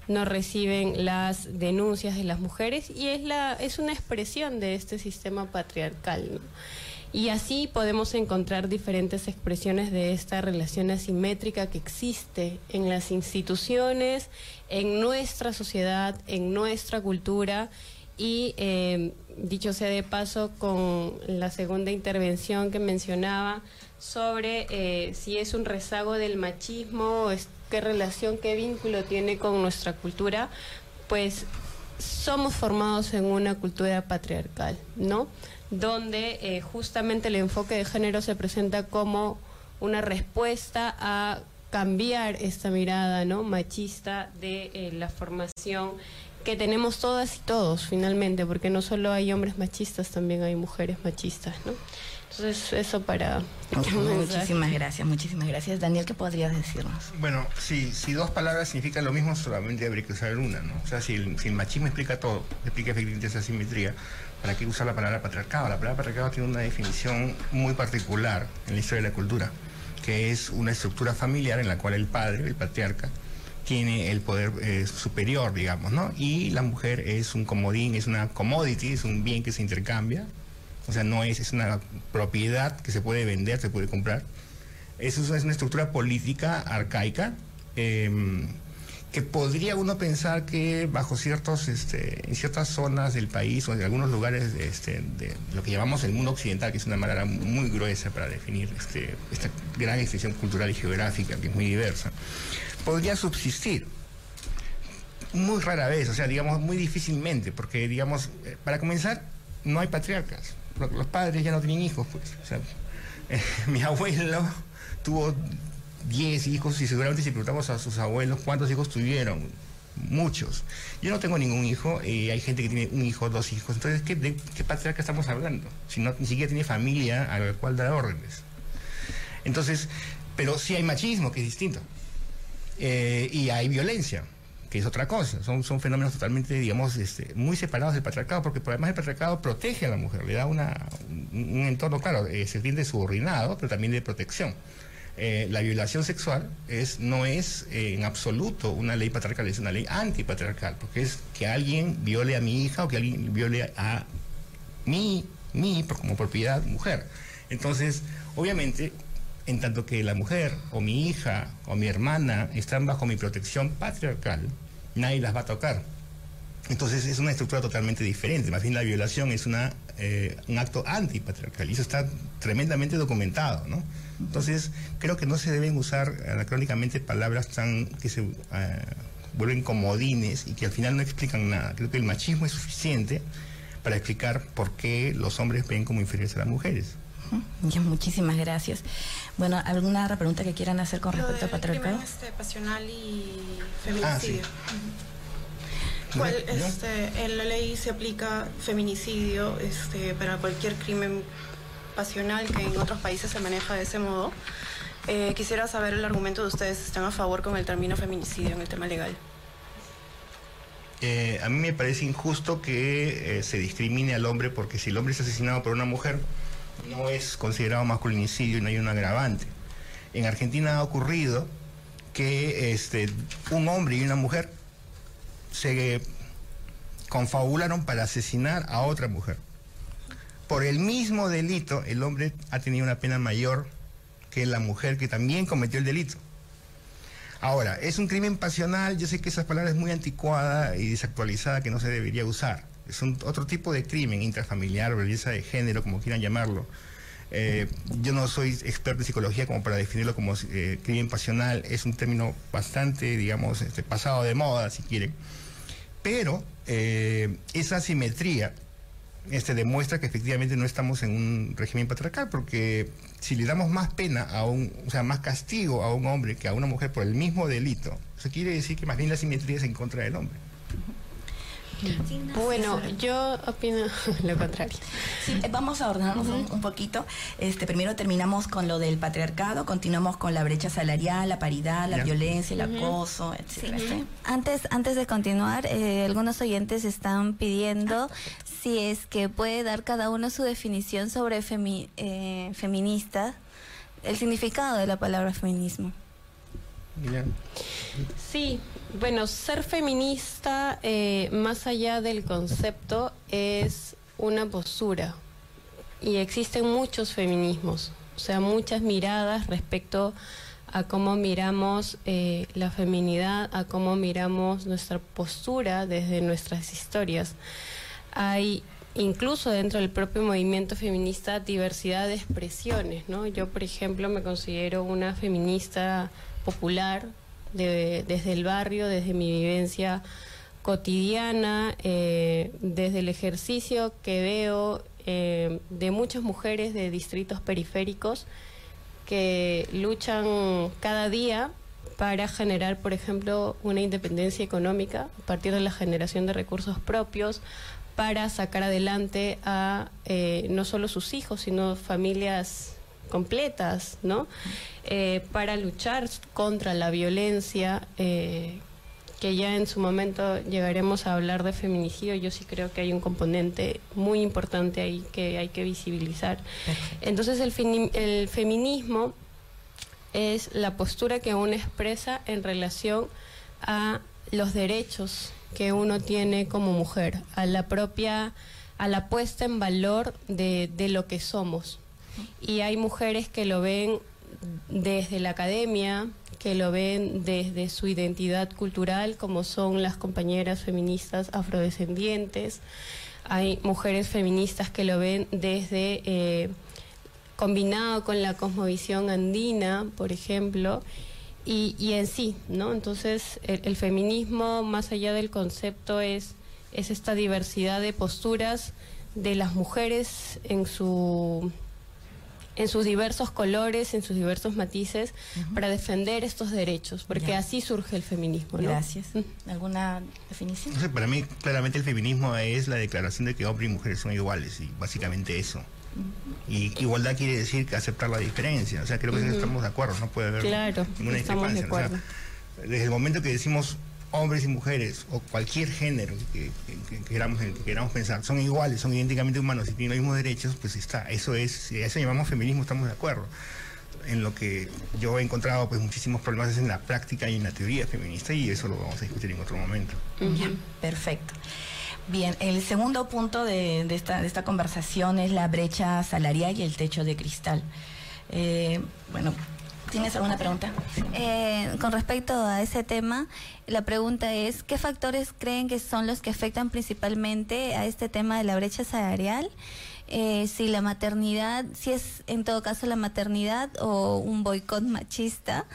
[SPEAKER 18] no reciben las denuncias de las mujeres y es, la, es una expresión de este sistema patriarcal. Y así podemos encontrar diferentes expresiones de esta relación asimétrica que existe en las instituciones, en nuestra sociedad, en nuestra cultura y eh, dicho sea de paso con la segunda intervención que mencionaba sobre eh, si es un rezago del machismo, qué relación, qué vínculo tiene con nuestra cultura, pues somos formados en una cultura patriarcal, ¿no? Donde eh, justamente el enfoque de género se presenta como una respuesta a cambiar esta mirada, ¿no? Machista de eh, la formación que tenemos todas y todos finalmente, porque no solo hay hombres machistas, también hay mujeres machistas, ¿no? Entonces eso para...
[SPEAKER 15] Muchísimas gracias, muchísimas gracias. Daniel, ¿qué podrías decirnos?
[SPEAKER 19] Bueno, si, si dos palabras significan lo mismo, solamente habría que usar una, ¿no? O sea, si el, si el machismo explica todo, explica efectivamente esa simetría, ¿para qué usar la palabra patriarcado? La palabra patriarcado tiene una definición muy particular en la historia de la cultura, que es una estructura familiar en la cual el padre, el patriarca, tiene el poder eh, superior, digamos, ¿no? Y la mujer es un comodín, es una commodity, es un bien que se intercambia, o sea, no es, es una propiedad que se puede vender, se puede comprar. Eso es una estructura política arcaica eh, que podría uno pensar que bajo ciertos, este, en ciertas zonas del país o en algunos lugares este, de lo que llamamos el mundo occidental, que es una manera muy gruesa para definir este, esta gran extensión cultural y geográfica que es muy diversa, podría subsistir muy rara vez, o sea, digamos, muy difícilmente, porque, digamos, eh, para comenzar, no hay patriarcas. Lo- Los padres ya no tienen hijos, pues. Eh, mi abuelo tuvo 10 hijos y seguramente si preguntamos a sus abuelos cuántos hijos tuvieron, muchos. Yo no tengo ningún hijo y hay gente que tiene un hijo, dos hijos. Entonces, ¿qué, ¿de qué patriarca estamos hablando? Si no, ni siquiera tiene familia a la cual dar órdenes. Entonces, pero sí hay machismo, que es distinto. Eh, y hay violencia, que es otra cosa. Son, son fenómenos totalmente, digamos, este, muy separados del patriarcado, porque por además el patriarcado protege a la mujer, le da una, un, entorno, claro, eh, se entiende subordinado, pero también de protección. Eh, la violación sexual es, no es eh, en absoluto una ley patriarcal, es una ley antipatriarcal, porque es que alguien viole a mi hija o que alguien viole a por- como propiedad mujer. Entonces, obviamente, en tanto que la mujer o mi hija o mi hermana están bajo mi protección patriarcal, nadie las va a tocar. Entonces es una estructura totalmente diferente. Más bien la violación es una, eh, un acto antipatriarcal y eso está tremendamente documentado, ¿no? Entonces creo que no se deben usar anacrónicamente palabras tan que se eh, vuelven comodines y que al final no explican nada. Creo que el machismo es suficiente para explicar por qué los hombres ven como inferiores a las mujeres.
[SPEAKER 15] Ya, muchísimas gracias. Bueno, ¿alguna otra pregunta que quieran hacer con
[SPEAKER 17] Lo
[SPEAKER 15] respecto al patriarcado?
[SPEAKER 17] este, pasional y feminicidio. Ujú. ¿Cuál,
[SPEAKER 19] Bueno,
[SPEAKER 17] este, en la ley se aplica feminicidio este, para cualquier crimen pasional que en otros países se maneja de ese modo? Eh, quisiera saber el argumento de ustedes. ¿Están a favor con el término feminicidio en el tema legal?
[SPEAKER 19] Eh, a mí me parece injusto que eh, se discrimine al hombre porque si el hombre es asesinado por una mujer no es considerado masculinicidio y no hay un agravante. En Argentina ha ocurrido que este, un hombre y una mujer se confabularon para asesinar a otra mujer. Por el mismo delito, el hombre ha tenido una pena mayor que la mujer que también cometió el delito. Ahora, es un crimen pasional, yo sé que esa palabra es muy anticuada y desactualizada que no se debería usar. Es un otro tipo de crimen intrafamiliar, violencia de género, como quieran llamarlo. Eh, yo no soy experto en psicología como para definirlo como eh, crimen pasional, es un término bastante, digamos, este, pasado de moda, si quieren. Pero eh, esa simetría este, demuestra que efectivamente no estamos en un régimen patriarcal, porque si le damos más pena a un, o sea, más castigo a un hombre que a una mujer por el mismo delito, eso quiere decir que más bien la simetría es en contra del hombre.
[SPEAKER 18] Bueno, yo opino lo contrario.
[SPEAKER 15] Sí, eh, vamos a ordenarnos un, un poquito. Este, primero terminamos con lo del patriarcado, continuamos con la brecha salarial, la paridad, la
[SPEAKER 16] Ya.
[SPEAKER 15] violencia, el acoso,
[SPEAKER 16] Sí.
[SPEAKER 15] etcétera. ¿sí?
[SPEAKER 16] Antes, antes de continuar, eh, algunos oyentes están pidiendo si es que puede dar cada uno su definición sobre femi- eh, feminista, el significado de la palabra feminismo.
[SPEAKER 18] Sí, bueno, ser feminista, eh, más allá del concepto, es una postura. Y existen muchos feminismos, o sea, muchas miradas respecto a cómo miramos eh, la feminidad, a cómo miramos nuestra postura desde nuestras historias. Hay incluso dentro del propio movimiento feminista diversidad de expresiones, ¿no? Yo, por ejemplo, me considero una feminista popular de- desde el barrio, desde mi vivencia cotidiana, eh, desde el ejercicio que veo eh, de muchas mujeres de distritos periféricos que luchan cada día para generar, por ejemplo, una independencia económica a partir de la generación de recursos propios, para sacar adelante a eh, no solo sus hijos, sino familias completas, ¿no? Eh, para luchar contra la violencia, eh, que ya en su momento llegaremos a hablar de feminicidio, yo sí creo que hay un componente muy importante ahí que hay que visibilizar. Entonces el, el feminismo es la postura que uno expresa en relación a los derechos que uno tiene como mujer, a la propia, a la puesta en valor de, de lo que somos. Y hay mujeres que lo ven desde la academia, que lo ven desde su identidad cultural, como son las compañeras feministas afrodescendientes. Hay mujeres feministas que lo ven desde eh, combinado con la cosmovisión andina, por ejemplo, y, y en sí, ¿no? Entonces, el, el feminismo, más allá del concepto, es, es esta diversidad de posturas de las mujeres en su en sus diversos colores, en sus diversos matices, para defender estos derechos, porque
[SPEAKER 15] Ya.
[SPEAKER 18] así surge el feminismo. ¿no?
[SPEAKER 15] Gracias. ¿Alguna definición?
[SPEAKER 19] No sé, para mí claramente el feminismo es la declaración de que hombres y mujeres son iguales y básicamente eso. Y igualdad quiere decir que aceptar la diferencia. O sea, creo que estamos de acuerdo, no puede haber
[SPEAKER 18] Claro,
[SPEAKER 19] ninguna
[SPEAKER 18] estamos de
[SPEAKER 19] discrepancia. ¿no? O sea, desde el momento que decimos hombres y mujeres o cualquier género que, que- que queramos, que queramos pensar son iguales, son idénticamente humanos y tienen los mismos derechos, pues está. Eso es, si a eso llamamos feminismo, estamos de acuerdo. En lo que yo he encontrado pues muchísimos problemas es en la práctica y en la teoría feminista y eso lo vamos a discutir en otro momento.
[SPEAKER 15] Ya, perfecto. Bien, el segundo punto de, de esta, de esta conversación es la brecha salarial y el techo de cristal. Eh, bueno, ¿tienes alguna pregunta?
[SPEAKER 16] Eh, con respecto a ese tema, la pregunta es, ¿qué factores creen que son los que afectan principalmente a este tema de la brecha salarial? Eh, si la maternidad, si es en todo caso la maternidad o un boicot machista,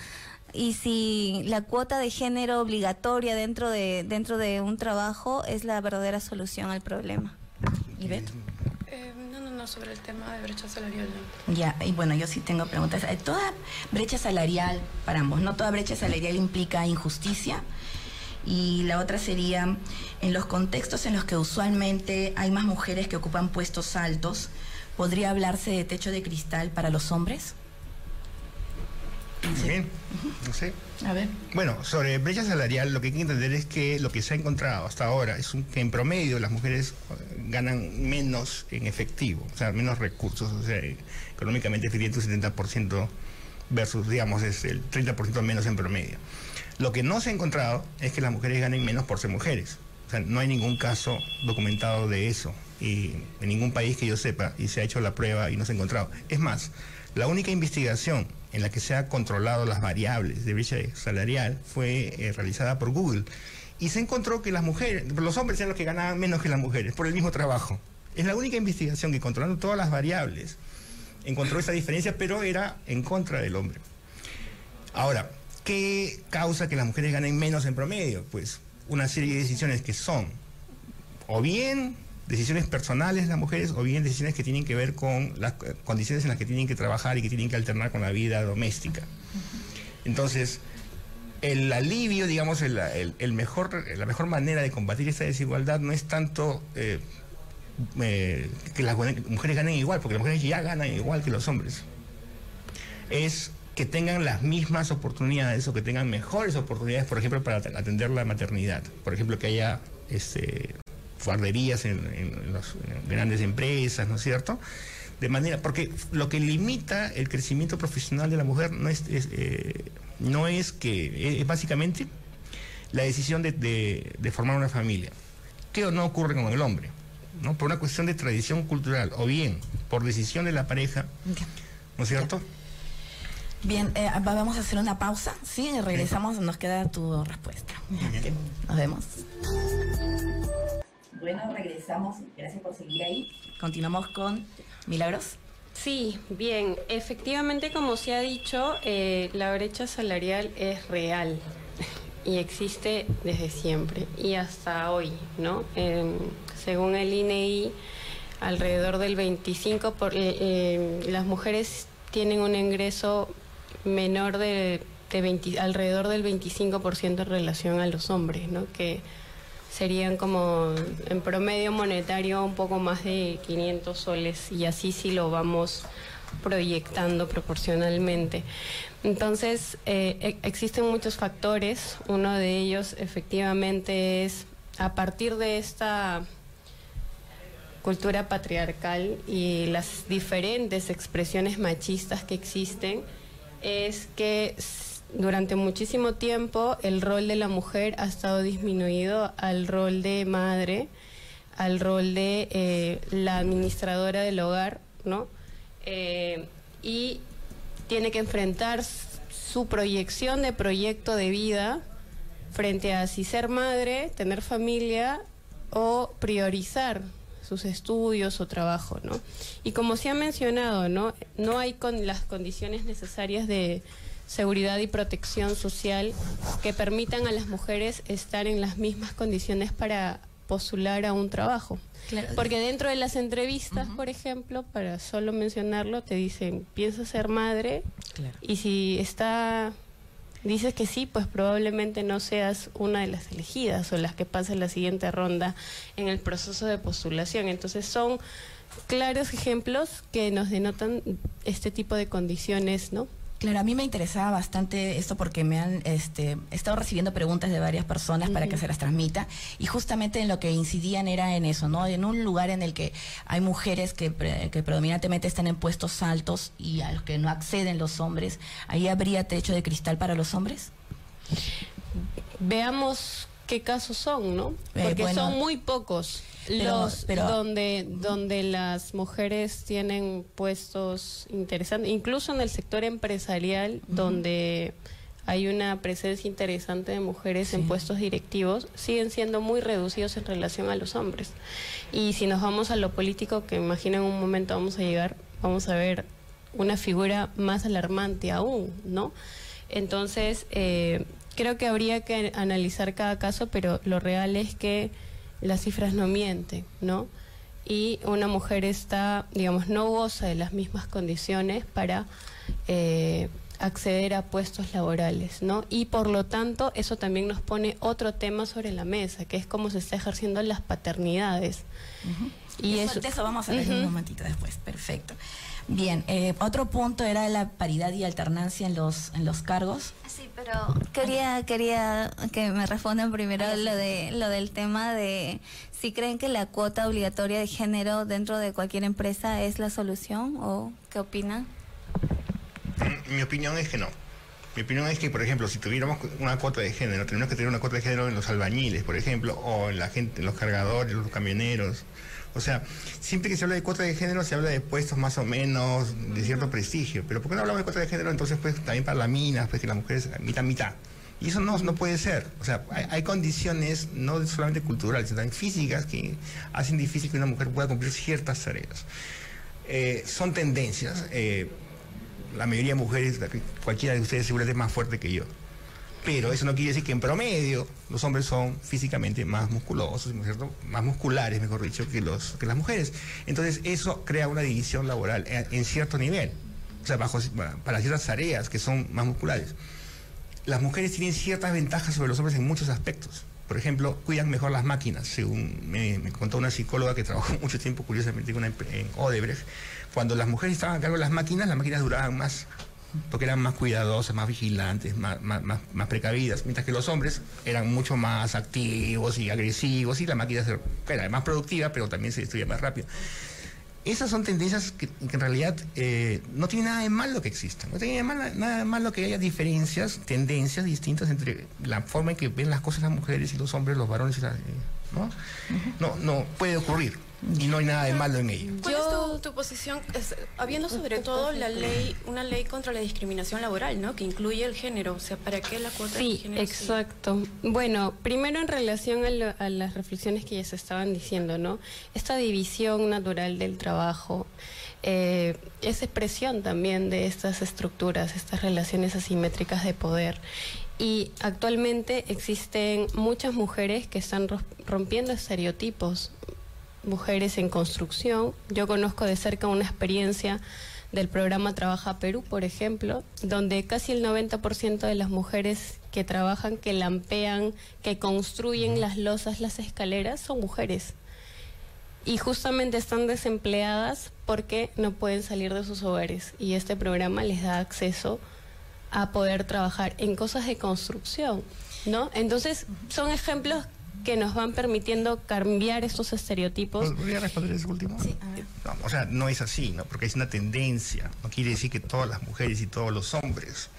[SPEAKER 16] y si la cuota de género obligatoria dentro de, dentro de un trabajo es la verdadera solución al problema.
[SPEAKER 15] ¿Ivette?
[SPEAKER 17] Sobre el tema de brecha salarial.
[SPEAKER 15] Ya, y bueno, yo sí tengo preguntas. Eh, Toda brecha salarial para ambos, ¿no? Toda brecha salarial implica injusticia. Y la otra sería, en los contextos en los que usualmente hay más mujeres que ocupan puestos altos, ¿podría hablarse de techo de cristal para los hombres?
[SPEAKER 19] Bien, no sé.
[SPEAKER 15] A ver.
[SPEAKER 19] Bueno, sobre brecha salarial, lo que hay que entender es que lo que se ha encontrado hasta ahora es un- que en promedio las mujeres eh, ganan menos en efectivo, o sea, menos recursos, o sea, económicamente efectivamente un 70% versus, digamos, es el 30% menos en promedio. Lo que no se ha encontrado es que las mujeres ganen menos por ser mujeres. O sea, no hay ningún caso documentado de eso. Y en ningún país que yo sepa, y se ha hecho la prueba y no se ha encontrado. Es más, la única investigación en la que se ha controlado las variables de brecha salarial fue eh, realizada por Google. Y se encontró que las mujeres, los hombres eran los que ganaban menos que las mujeres por el mismo trabajo. Es la única investigación que controlando todas las variables encontró esa diferencia, pero era en contra del hombre. Ahora, ¿qué causa que las mujeres ganen menos en promedio? Pues una serie de decisiones que son o bien decisiones personales las mujeres o bien decisiones que tienen que ver con las condiciones en las que tienen que trabajar y que tienen que alternar con la vida doméstica. Entonces, el alivio, digamos, el, el- mejor, la mejor manera de combatir esta desigualdad no es tanto eh, eh, que las mujeres ganen igual, porque las mujeres ya ganan igual que los hombres. Es que tengan las mismas oportunidades o que tengan mejores oportunidades, por ejemplo, para at- atender la maternidad. Por ejemplo, que haya este, guarderías en, en las grandes empresas, ¿no es cierto? De manera, porque lo que limita el crecimiento profesional de la mujer no es, es, eh, no es que, es básicamente la decisión de, de- de formar una familia, que no ocurre con el hombre, ¿no? Por una cuestión de tradición cultural, o bien por decisión de la pareja, ¿no es cierto?
[SPEAKER 15] Bien, eh, va- vamos a hacer una pausa. Sí, y regresamos, nos queda tu respuesta. Nos vemos. Bueno, regresamos. Gracias por seguir ahí. Continuamos con Milagros.
[SPEAKER 18] Sí, bien, efectivamente como se ha dicho, eh, la brecha salarial es real y existe desde siempre y hasta hoy, ¿no? Em, según el INEI, alrededor del 25 por, eh, eh, las mujeres tienen un ingreso menor de, de 20 alrededor del 25% en relación a los hombres, ¿no? Que serían como en promedio monetario un poco más de 500 soles y así si lo vamos proyectando proporcionalmente. Entonces, eh, e- existen muchos factores. Uno de ellos efectivamente es a partir de esta cultura patriarcal y las diferentes expresiones machistas que existen, es que durante muchísimo tiempo el rol de la mujer ha estado disminuido al rol de madre, al rol de eh, la administradora del hogar, ¿no? Eh, y tiene que enfrentar su proyección de proyecto de vida frente a si ser madre, tener familia o priorizar sus estudios o trabajo, ¿no? Y como se ha mencionado, ¿no? No hay con las condiciones necesarias de seguridad y protección social que permitan a las mujeres estar en las mismas condiciones para postular a un trabajo.
[SPEAKER 15] Claro.
[SPEAKER 18] Porque dentro de las entrevistas, por ejemplo, para solo mencionarlo, te dicen, ¿piensas ser madre? Y si está dices que sí, pues probablemente no seas una de las elegidas o las que pasen la siguiente ronda en el proceso de postulación. Entonces son claros ejemplos que nos denotan este tipo de condiciones, ¿no?
[SPEAKER 15] Claro, a mí me interesaba bastante esto porque me han este, estado recibiendo preguntas de varias personas para que se las transmita y justamente en lo que incidían era en eso, ¿no? En un lugar en el que hay mujeres que, que predominantemente están en puestos altos y a los que no acceden los hombres, ¿ahí habría techo de cristal para los hombres?
[SPEAKER 18] Veamos qué casos son, ¿no?
[SPEAKER 15] Eh,
[SPEAKER 18] Porque
[SPEAKER 15] bueno,
[SPEAKER 18] son muy pocos
[SPEAKER 15] pero-
[SPEAKER 18] los
[SPEAKER 15] pero-
[SPEAKER 18] donde donde las mujeres tienen puestos interesantes, incluso en el sector empresarial donde hay una presencia interesante de mujeres en puestos directivos, siguen siendo muy reducidos en relación a los hombres. Y si nos vamos a lo político, que imagino en un momento vamos a llegar, vamos a ver una figura más alarmante aún, ¿no? Entonces, eh, creo que habría que analizar cada caso, pero lo real es que las cifras no mienten, ¿no? y una mujer está, digamos, no goza de las mismas condiciones para eh, acceder a puestos laborales, ¿no? Y por lo tanto, eso también nos pone otro tema sobre la mesa, que es cómo se está ejerciendo las paternidades.
[SPEAKER 15] Y eso, de eso vamos a ver un momentito después. Perfecto. Bien, eh, otro punto era la paridad y alternancia en los en los cargos.
[SPEAKER 16] Sí, pero quería quería que me respondan primero lo de lo del tema de si creen que la cuota obligatoria de género dentro de cualquier empresa es la solución o qué opinan.
[SPEAKER 19] Mm, Mi opinión es que no. Mi opinión es que, por ejemplo, si tuviéramos una cuota de género, tenemos que tener una cuota de género en los albañiles, por ejemplo, o en la gente, en los cargadores, los camioneros. O sea, siempre que se habla de cuota de género se habla de puestos más o menos de cierto prestigio. Pero ¿por qué no hablamos de cuota de género entonces pues también para las minas, pues que las mujeres mitad mitad? Y eso no, no puede ser. O sea, hay, hay condiciones no solamente culturales, sino también físicas que hacen difícil que una mujer pueda cumplir ciertas tareas. Eh, son tendencias. eh, la mayoría de mujeres, cualquiera de ustedes seguramente es más fuerte que yo. Pero eso no quiere decir que en promedio los hombres son físicamente más musculosos. Más musculares, mejor dicho, que, los, que las mujeres. Entonces eso crea una división laboral en, cierto nivel. O sea, bajo, para ciertas tareas que son más musculares. Las mujeres tienen ciertas ventajas sobre los hombres en muchos aspectos. Por ejemplo, cuidan mejor las máquinas, según me, me contó una psicóloga que trabajó mucho tiempo, curiosamente, en, una en Odebrecht. Cuando las mujeres estaban a cargo de las máquinas, las máquinas duraban más, porque eran más cuidadosas, más vigilantes, más, más, más- precavidas, mientras que los hombres eran mucho más activos y agresivos y la máquina era más productiva, pero también se destruía más rápido. Esas son tendencias que, que en realidad eh, no tiene nada de malo que existan. No tiene de mal- nada de malo que haya diferencias, tendencias distintas entre la forma en que ven las cosas las mujeres y los hombres, los varones y las... eh, ¿no? no, no puede ocurrir y no hay nada de malo en ello.
[SPEAKER 17] ¿Cuál es tu, tu posición? Es, habiendo sobre todo la ley, una ley contra la discriminación laboral, ¿no? Que incluye el género. O sea, ¿para qué la cuota de
[SPEAKER 18] Sí,
[SPEAKER 17] género?
[SPEAKER 18] exacto. Bueno, primero en relación a, lo- a las reflexiones que ya se estaban diciendo, ¿no? Esta división natural del trabajo eh, es expresión también de estas estructuras, estas relaciones asimétricas de poder. Y actualmente existen muchas mujeres que están rompiendo estereotipos, mujeres en construcción. Yo conozco de cerca una experiencia del programa Trabaja Perú, por ejemplo, donde casi el 90% de las mujeres que trabajan, que lampean, que construyen las losas, las escaleras, son mujeres. Y justamente están desempleadas porque no pueden salir de sus hogares. Y este programa les da acceso a poder trabajar en cosas de construcción, ¿no? Entonces, son ejemplos que nos van permitiendo cambiar estos estereotipos.
[SPEAKER 19] ¿Podría responder ese último? No, o sea, no es así, ¿no? Porque es una tendencia. No quiere decir que todas las mujeres y todos los hombres.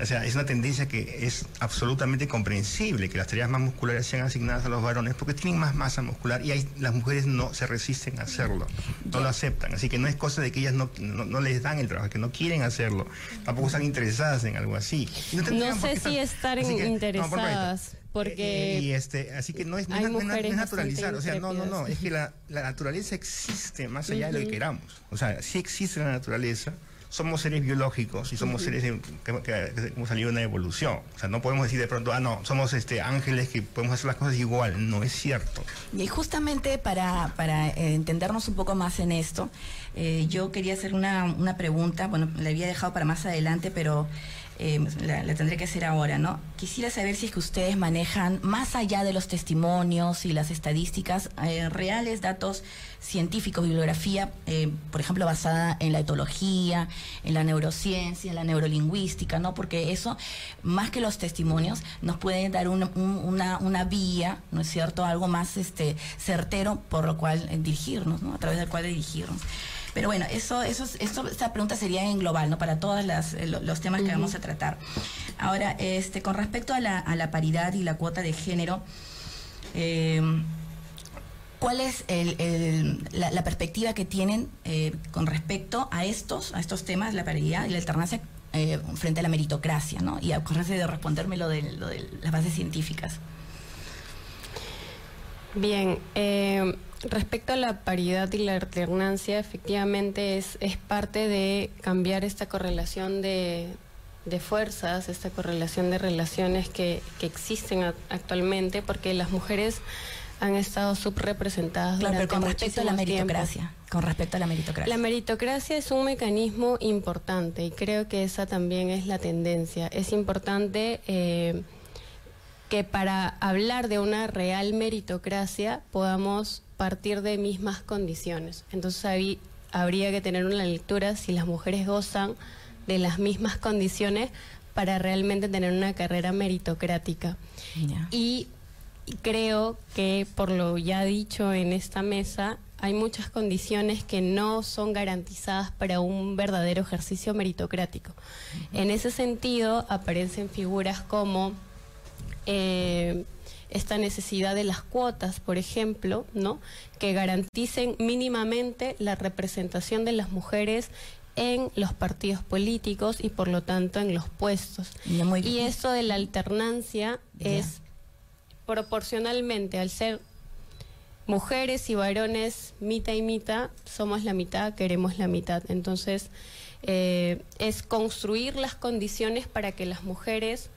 [SPEAKER 19] O sea, es una tendencia que es absolutamente comprensible que las tareas más musculares sean asignadas a los varones porque tienen más masa muscular y hay- las mujeres no se resisten a hacerlo, no lo aceptan. Así que no es cosa de que ellas no, no, no les dan el trabajo, que no quieren hacerlo, tampoco están interesadas en algo así.
[SPEAKER 18] No sé si estar interesadas, porque
[SPEAKER 19] Y este, así que no es, no no naturalizar, o sea, no, no, no, es que la, la naturaleza existe más allá de lo que queramos. O sea, sí existe la naturaleza, somos seres biológicos y somos seres de- que, que- que hemos salido de una evolución. O sea, no podemos decir de pronto, ah, no, somos este, ángeles que podemos hacer las cosas igual. No es cierto.
[SPEAKER 15] Y justamente para, para eh, entendernos un poco más en esto, eh, yo quería hacer una, una pregunta, bueno, la había dejado para más adelante, pero eh, la, la tendré que hacer ahora, ¿no? Quisiera saber si es que ustedes manejan, más allá de los testimonios y las estadísticas, eh, reales datos científicos, bibliografía, eh, por ejemplo, basada en la etología, en la neurociencia, en la neurolingüística, ¿no? Porque eso, más que los testimonios, nos puede dar un- un- una, una vía, ¿no es cierto? Algo más este, certero por lo cual dirigirnos, ¿no? A través del cual dirigirnos. Pero bueno, eso, eso, esto, esta pregunta sería en global, ¿no? Para todos los temas que vamos a tratar. Ahora, este, con respecto a la, a la paridad y la cuota de género, eh, ¿Cuál es el- el- la, la perspectiva que tienen eh, con respecto a estos, a estos temas, la paridad y la alternancia eh, frente a la meritocracia, ¿no? Y acuérdense de responderme lo de, lo de las bases científicas.
[SPEAKER 18] Bien, eh, respecto a la paridad y la alternancia, efectivamente es, es parte de cambiar esta correlación de, de fuerzas, esta correlación de relaciones que, que existen a- actualmente, porque las mujeres han estado subrepresentadas
[SPEAKER 15] Claro, pero con respecto a la
[SPEAKER 18] muchísimo tiempo.
[SPEAKER 15] meritocracia. Con respecto a la meritocracia.
[SPEAKER 18] La meritocracia es un mecanismo importante y creo que esa también es la tendencia. Es importante eh, que para hablar de una real meritocracia podamos partir de mismas condiciones. Entonces ahí habría que tener una lectura si las mujeres gozan de las mismas condiciones para realmente tener una carrera meritocrática. Y creo que por lo ya dicho en esta mesa, hay muchas condiciones que no son garantizadas para un verdadero ejercicio meritocrático. En ese sentido, aparecen figuras como eh, esta necesidad de las cuotas, por ejemplo, ¿no? que garanticen mínimamente la representación de las mujeres en los partidos políticos y por lo tanto en los puestos. y eso de la alternancia es proporcionalmente al ser mujeres y varones mitad y mitad, somos la mitad, queremos la mitad. Entonces, eh, es construir las condiciones para que las mujeres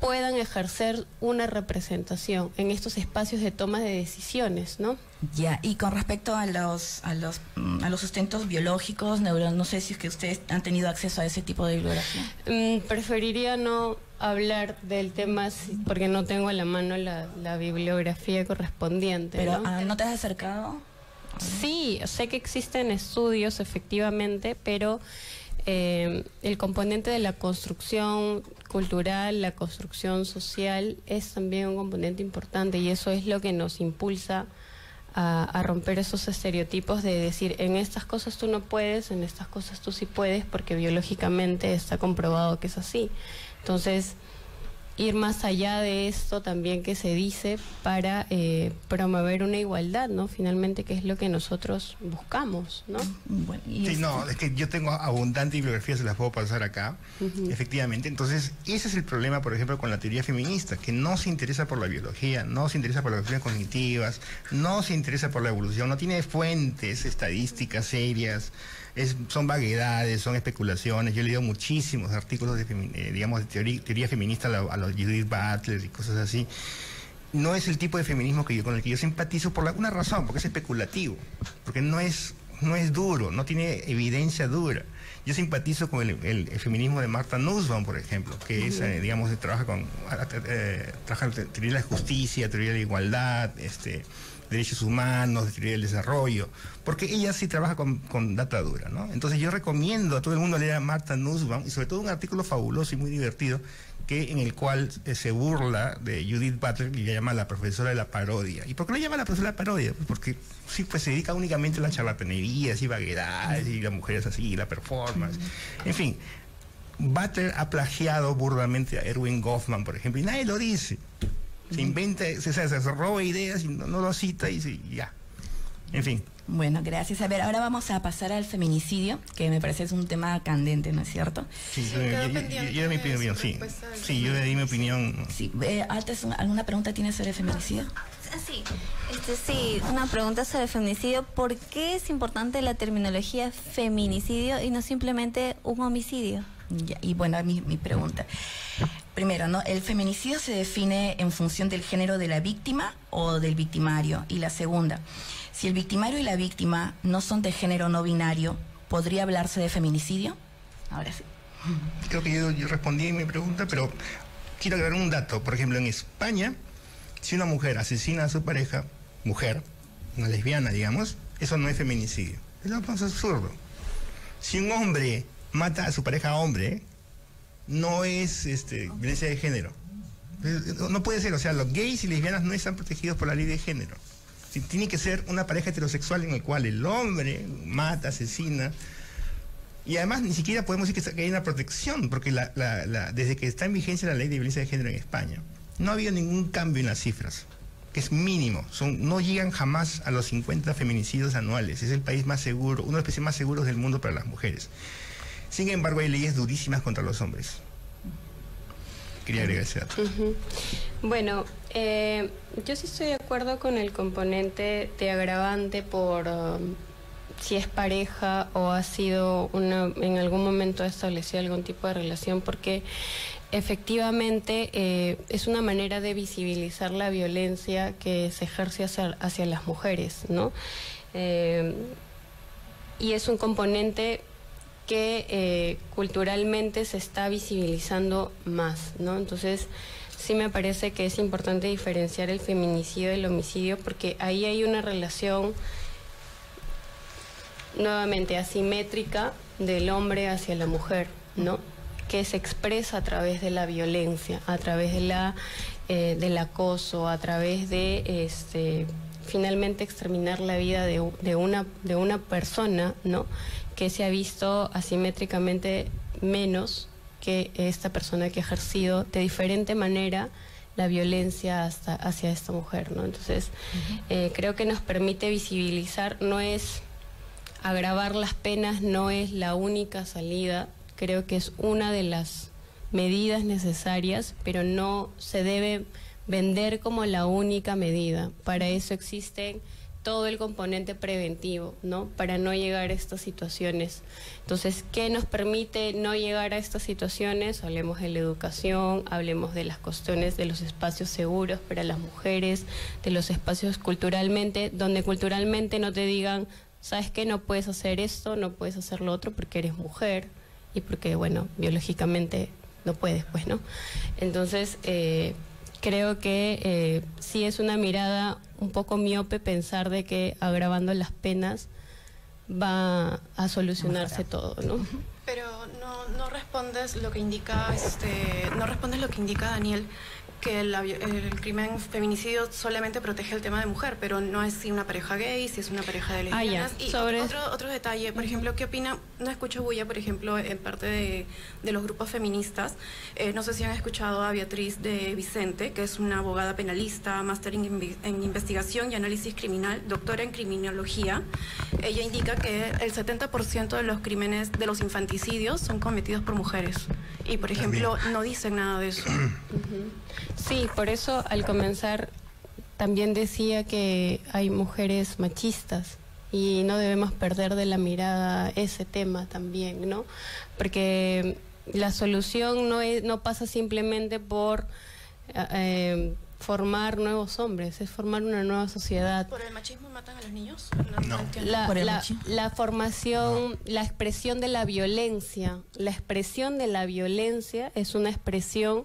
[SPEAKER 18] puedan ejercer una representación en estos espacios de toma de decisiones, ¿no?
[SPEAKER 15] Ya, y con respecto a los a los a los sustentos biológicos, neuro, no sé si es que ustedes han tenido acceso a ese tipo de bibliografía.
[SPEAKER 18] Mm, preferiría no hablar del tema porque no tengo a la mano la, la bibliografía correspondiente.
[SPEAKER 15] Pero
[SPEAKER 18] ¿no?
[SPEAKER 15] ah, ¿no te has acercado?
[SPEAKER 18] Sí, sé que existen estudios efectivamente, pero eh, el componente de la construcción cultural, la construcción social es también un componente importante y eso es lo que nos impulsa a, romper esos estereotipos de decir en estas cosas tú no puedes, en estas cosas tú sí puedes porque biológicamente está comprobado que es así. Entonces, ir más allá de esto también que se dice para eh, promover una igualdad, ¿no? Finalmente, que es lo que nosotros buscamos, ¿no?
[SPEAKER 19] Sí, no, es que yo tengo abundante bibliografía, se las puedo pasar acá, efectivamente. Entonces, ese es el problema, por ejemplo, con la teoría feminista, que no se interesa por la biología, no se interesa por las cuestiones cognitivas, no se interesa por la evolución, no tiene fuentes estadísticas serias, es, son vaguedades, son especulaciones. Yo he leído muchísimos artículos de, eh, digamos, de teoría, teoría feminista a, la- a los Judith Butler y cosas así. No es el tipo de feminismo que yo, con el que yo simpatizo por alguna razón, porque es especulativo, porque no es, no es duro, no tiene evidencia dura. Yo simpatizo con el, el- el feminismo de Marta Nussbaum, por ejemplo, que es, eh, digamos, trabaja con eh, trabaja teoría de la justicia, teoría de la igualdad, este, derechos humanos, teoría del desarrollo, porque ella sí trabaja con, con data dura, ¿no? Entonces yo recomiendo a todo el mundo leer a Marta Nussbaum y sobre todo un artículo fabuloso y muy divertido que en el cual eh, se burla de Judith Butler y la llama la profesora de la parodia. ¿Y por qué le llama la profesora de la parodia? Pues porque sí, pues se dedica únicamente a la charlatanería, y vaguedades, y las mujeres así, y la performance. En fin, Butler ha plagiado burdamente a Erwin Goffman, por ejemplo, y nadie lo dice. Se inventa, se, se, se roba ideas y no, no lo cita y, se- y ya. En fin.
[SPEAKER 15] Bueno, gracias. A ver, ahora vamos a pasar al feminicidio, que me parece es un tema candente, ¿no es cierto?
[SPEAKER 19] Sí, yo, yo- yo- yo di mi opinión, sí. Sí, yo di mi opinión.
[SPEAKER 15] Sí, eh, Altes, ¿alguna pregunta tienes sobre feminicidio?
[SPEAKER 16] Ah, Sí, este, sí, una pregunta sobre el feminicidio. ¿Por qué es importante la terminología feminicidio y no simplemente un homicidio?
[SPEAKER 15] Y bueno, mi, mi pregunta. Primero, ¿no? ¿El feminicidio se define en función del género de la víctima o del victimario? Y la segunda, si el victimario y la víctima no son de género no binario, ¿podría hablarse de feminicidio? Ahora sí.
[SPEAKER 19] Creo que yo, respondí en mi pregunta, pero quiero agregar un dato. Por ejemplo, en España, si una mujer asesina a su pareja, mujer, una lesbiana, digamos, eso no es feminicidio. Es lo más absurdo. Si un hombre mata a su pareja hombre, no es este, violencia de género. No puede ser, o sea, los gays y lesbianas no están protegidos por la ley de género. Tiene que ser una pareja heterosexual en el cual el hombre mata, asesina, y además ni siquiera podemos decir que hay una protección, porque la- la- la- desde que está en vigencia la ley de violencia de género en España, no ha habido ningún cambio en las cifras, que es mínimo. Son, no llegan jamás a los 50 feminicidios anuales. Es el país más seguro, uno de los países más seguros del mundo para las mujeres. Sin embargo, hay leyes durísimas contra los hombres. Quería agregar ese dato.
[SPEAKER 18] Bueno, eh, yo sí estoy de acuerdo con el componente de agravante por um, si es pareja o ha sido una, en algún momento ha establecido algún tipo de relación, porque efectivamente eh, es una manera de visibilizar la violencia que se ejerce hacia, hacia las mujeres, ¿no? Eh, y es un componente que eh, culturalmente se está visibilizando más, ¿no? Entonces, sí me parece que es importante diferenciar el feminicidio del homicidio porque ahí hay una relación nuevamente asimétrica del hombre hacia la mujer, ¿no? Que se expresa a través de la violencia, a través de la eh, del acoso, a través de este finalmente exterminar la vida de, de una de una persona, ¿no? Que se ha visto asimétricamente menos que esta persona que ha ejercido de diferente manera la violencia hasta hacia esta mujer, ¿no? Entonces, eh, creo que nos permite visibilizar, no es agravar las penas, no es la única salida, creo que es una de las medidas necesarias, pero no se debe vender como la única medida. Para eso existe todo el componente preventivo, ¿no? Para no llegar a estas situaciones. Entonces, ¿qué nos permite no llegar a estas situaciones? Hablemos de la educación, hablemos de las cuestiones de los espacios seguros para las mujeres, de los espacios culturalmente, donde culturalmente no te digan, ¿sabes qué? No puedes hacer esto, no puedes hacer lo otro porque eres mujer y porque, bueno, biológicamente no puedes, pues, ¿no? Entonces, eh, creo que eh, sí es una mirada un poco miope pensar de que agravando las penas va a solucionarse todo, ¿no?
[SPEAKER 17] Pero no, no respondes lo que indica este, no respondes lo que indica Daniel que vi- el crimen feminicidio solamente protege el tema de mujer, pero no es si una pareja gay, si es una pareja de
[SPEAKER 18] Ah,
[SPEAKER 17] lesbianas. y
[SPEAKER 18] Sobre-
[SPEAKER 17] otro, otro detalle, por ejemplo, ¿qué opina? No escucho bulla, por ejemplo, en parte de, de los grupos feministas. Eh, no sé si han escuchado a Beatriz de Vicente, que es una abogada penalista, máster en, en investigación y análisis criminal, doctora en criminología. Ella indica que el 70% de los crímenes, de los infanticidios, son cometidos por mujeres. Y, por ejemplo, no dicen nada de eso.
[SPEAKER 18] Sí, por eso al comenzar también decía que hay mujeres machistas y no debemos perder de la mirada ese tema también, ¿no? Porque la solución no, es, no pasa simplemente por eh, formar nuevos hombres, es formar una nueva sociedad.
[SPEAKER 17] ¿Por el machismo matan a los niños?
[SPEAKER 18] No. La, la- la formación, la expresión de la violencia, la expresión de la violencia es una expresión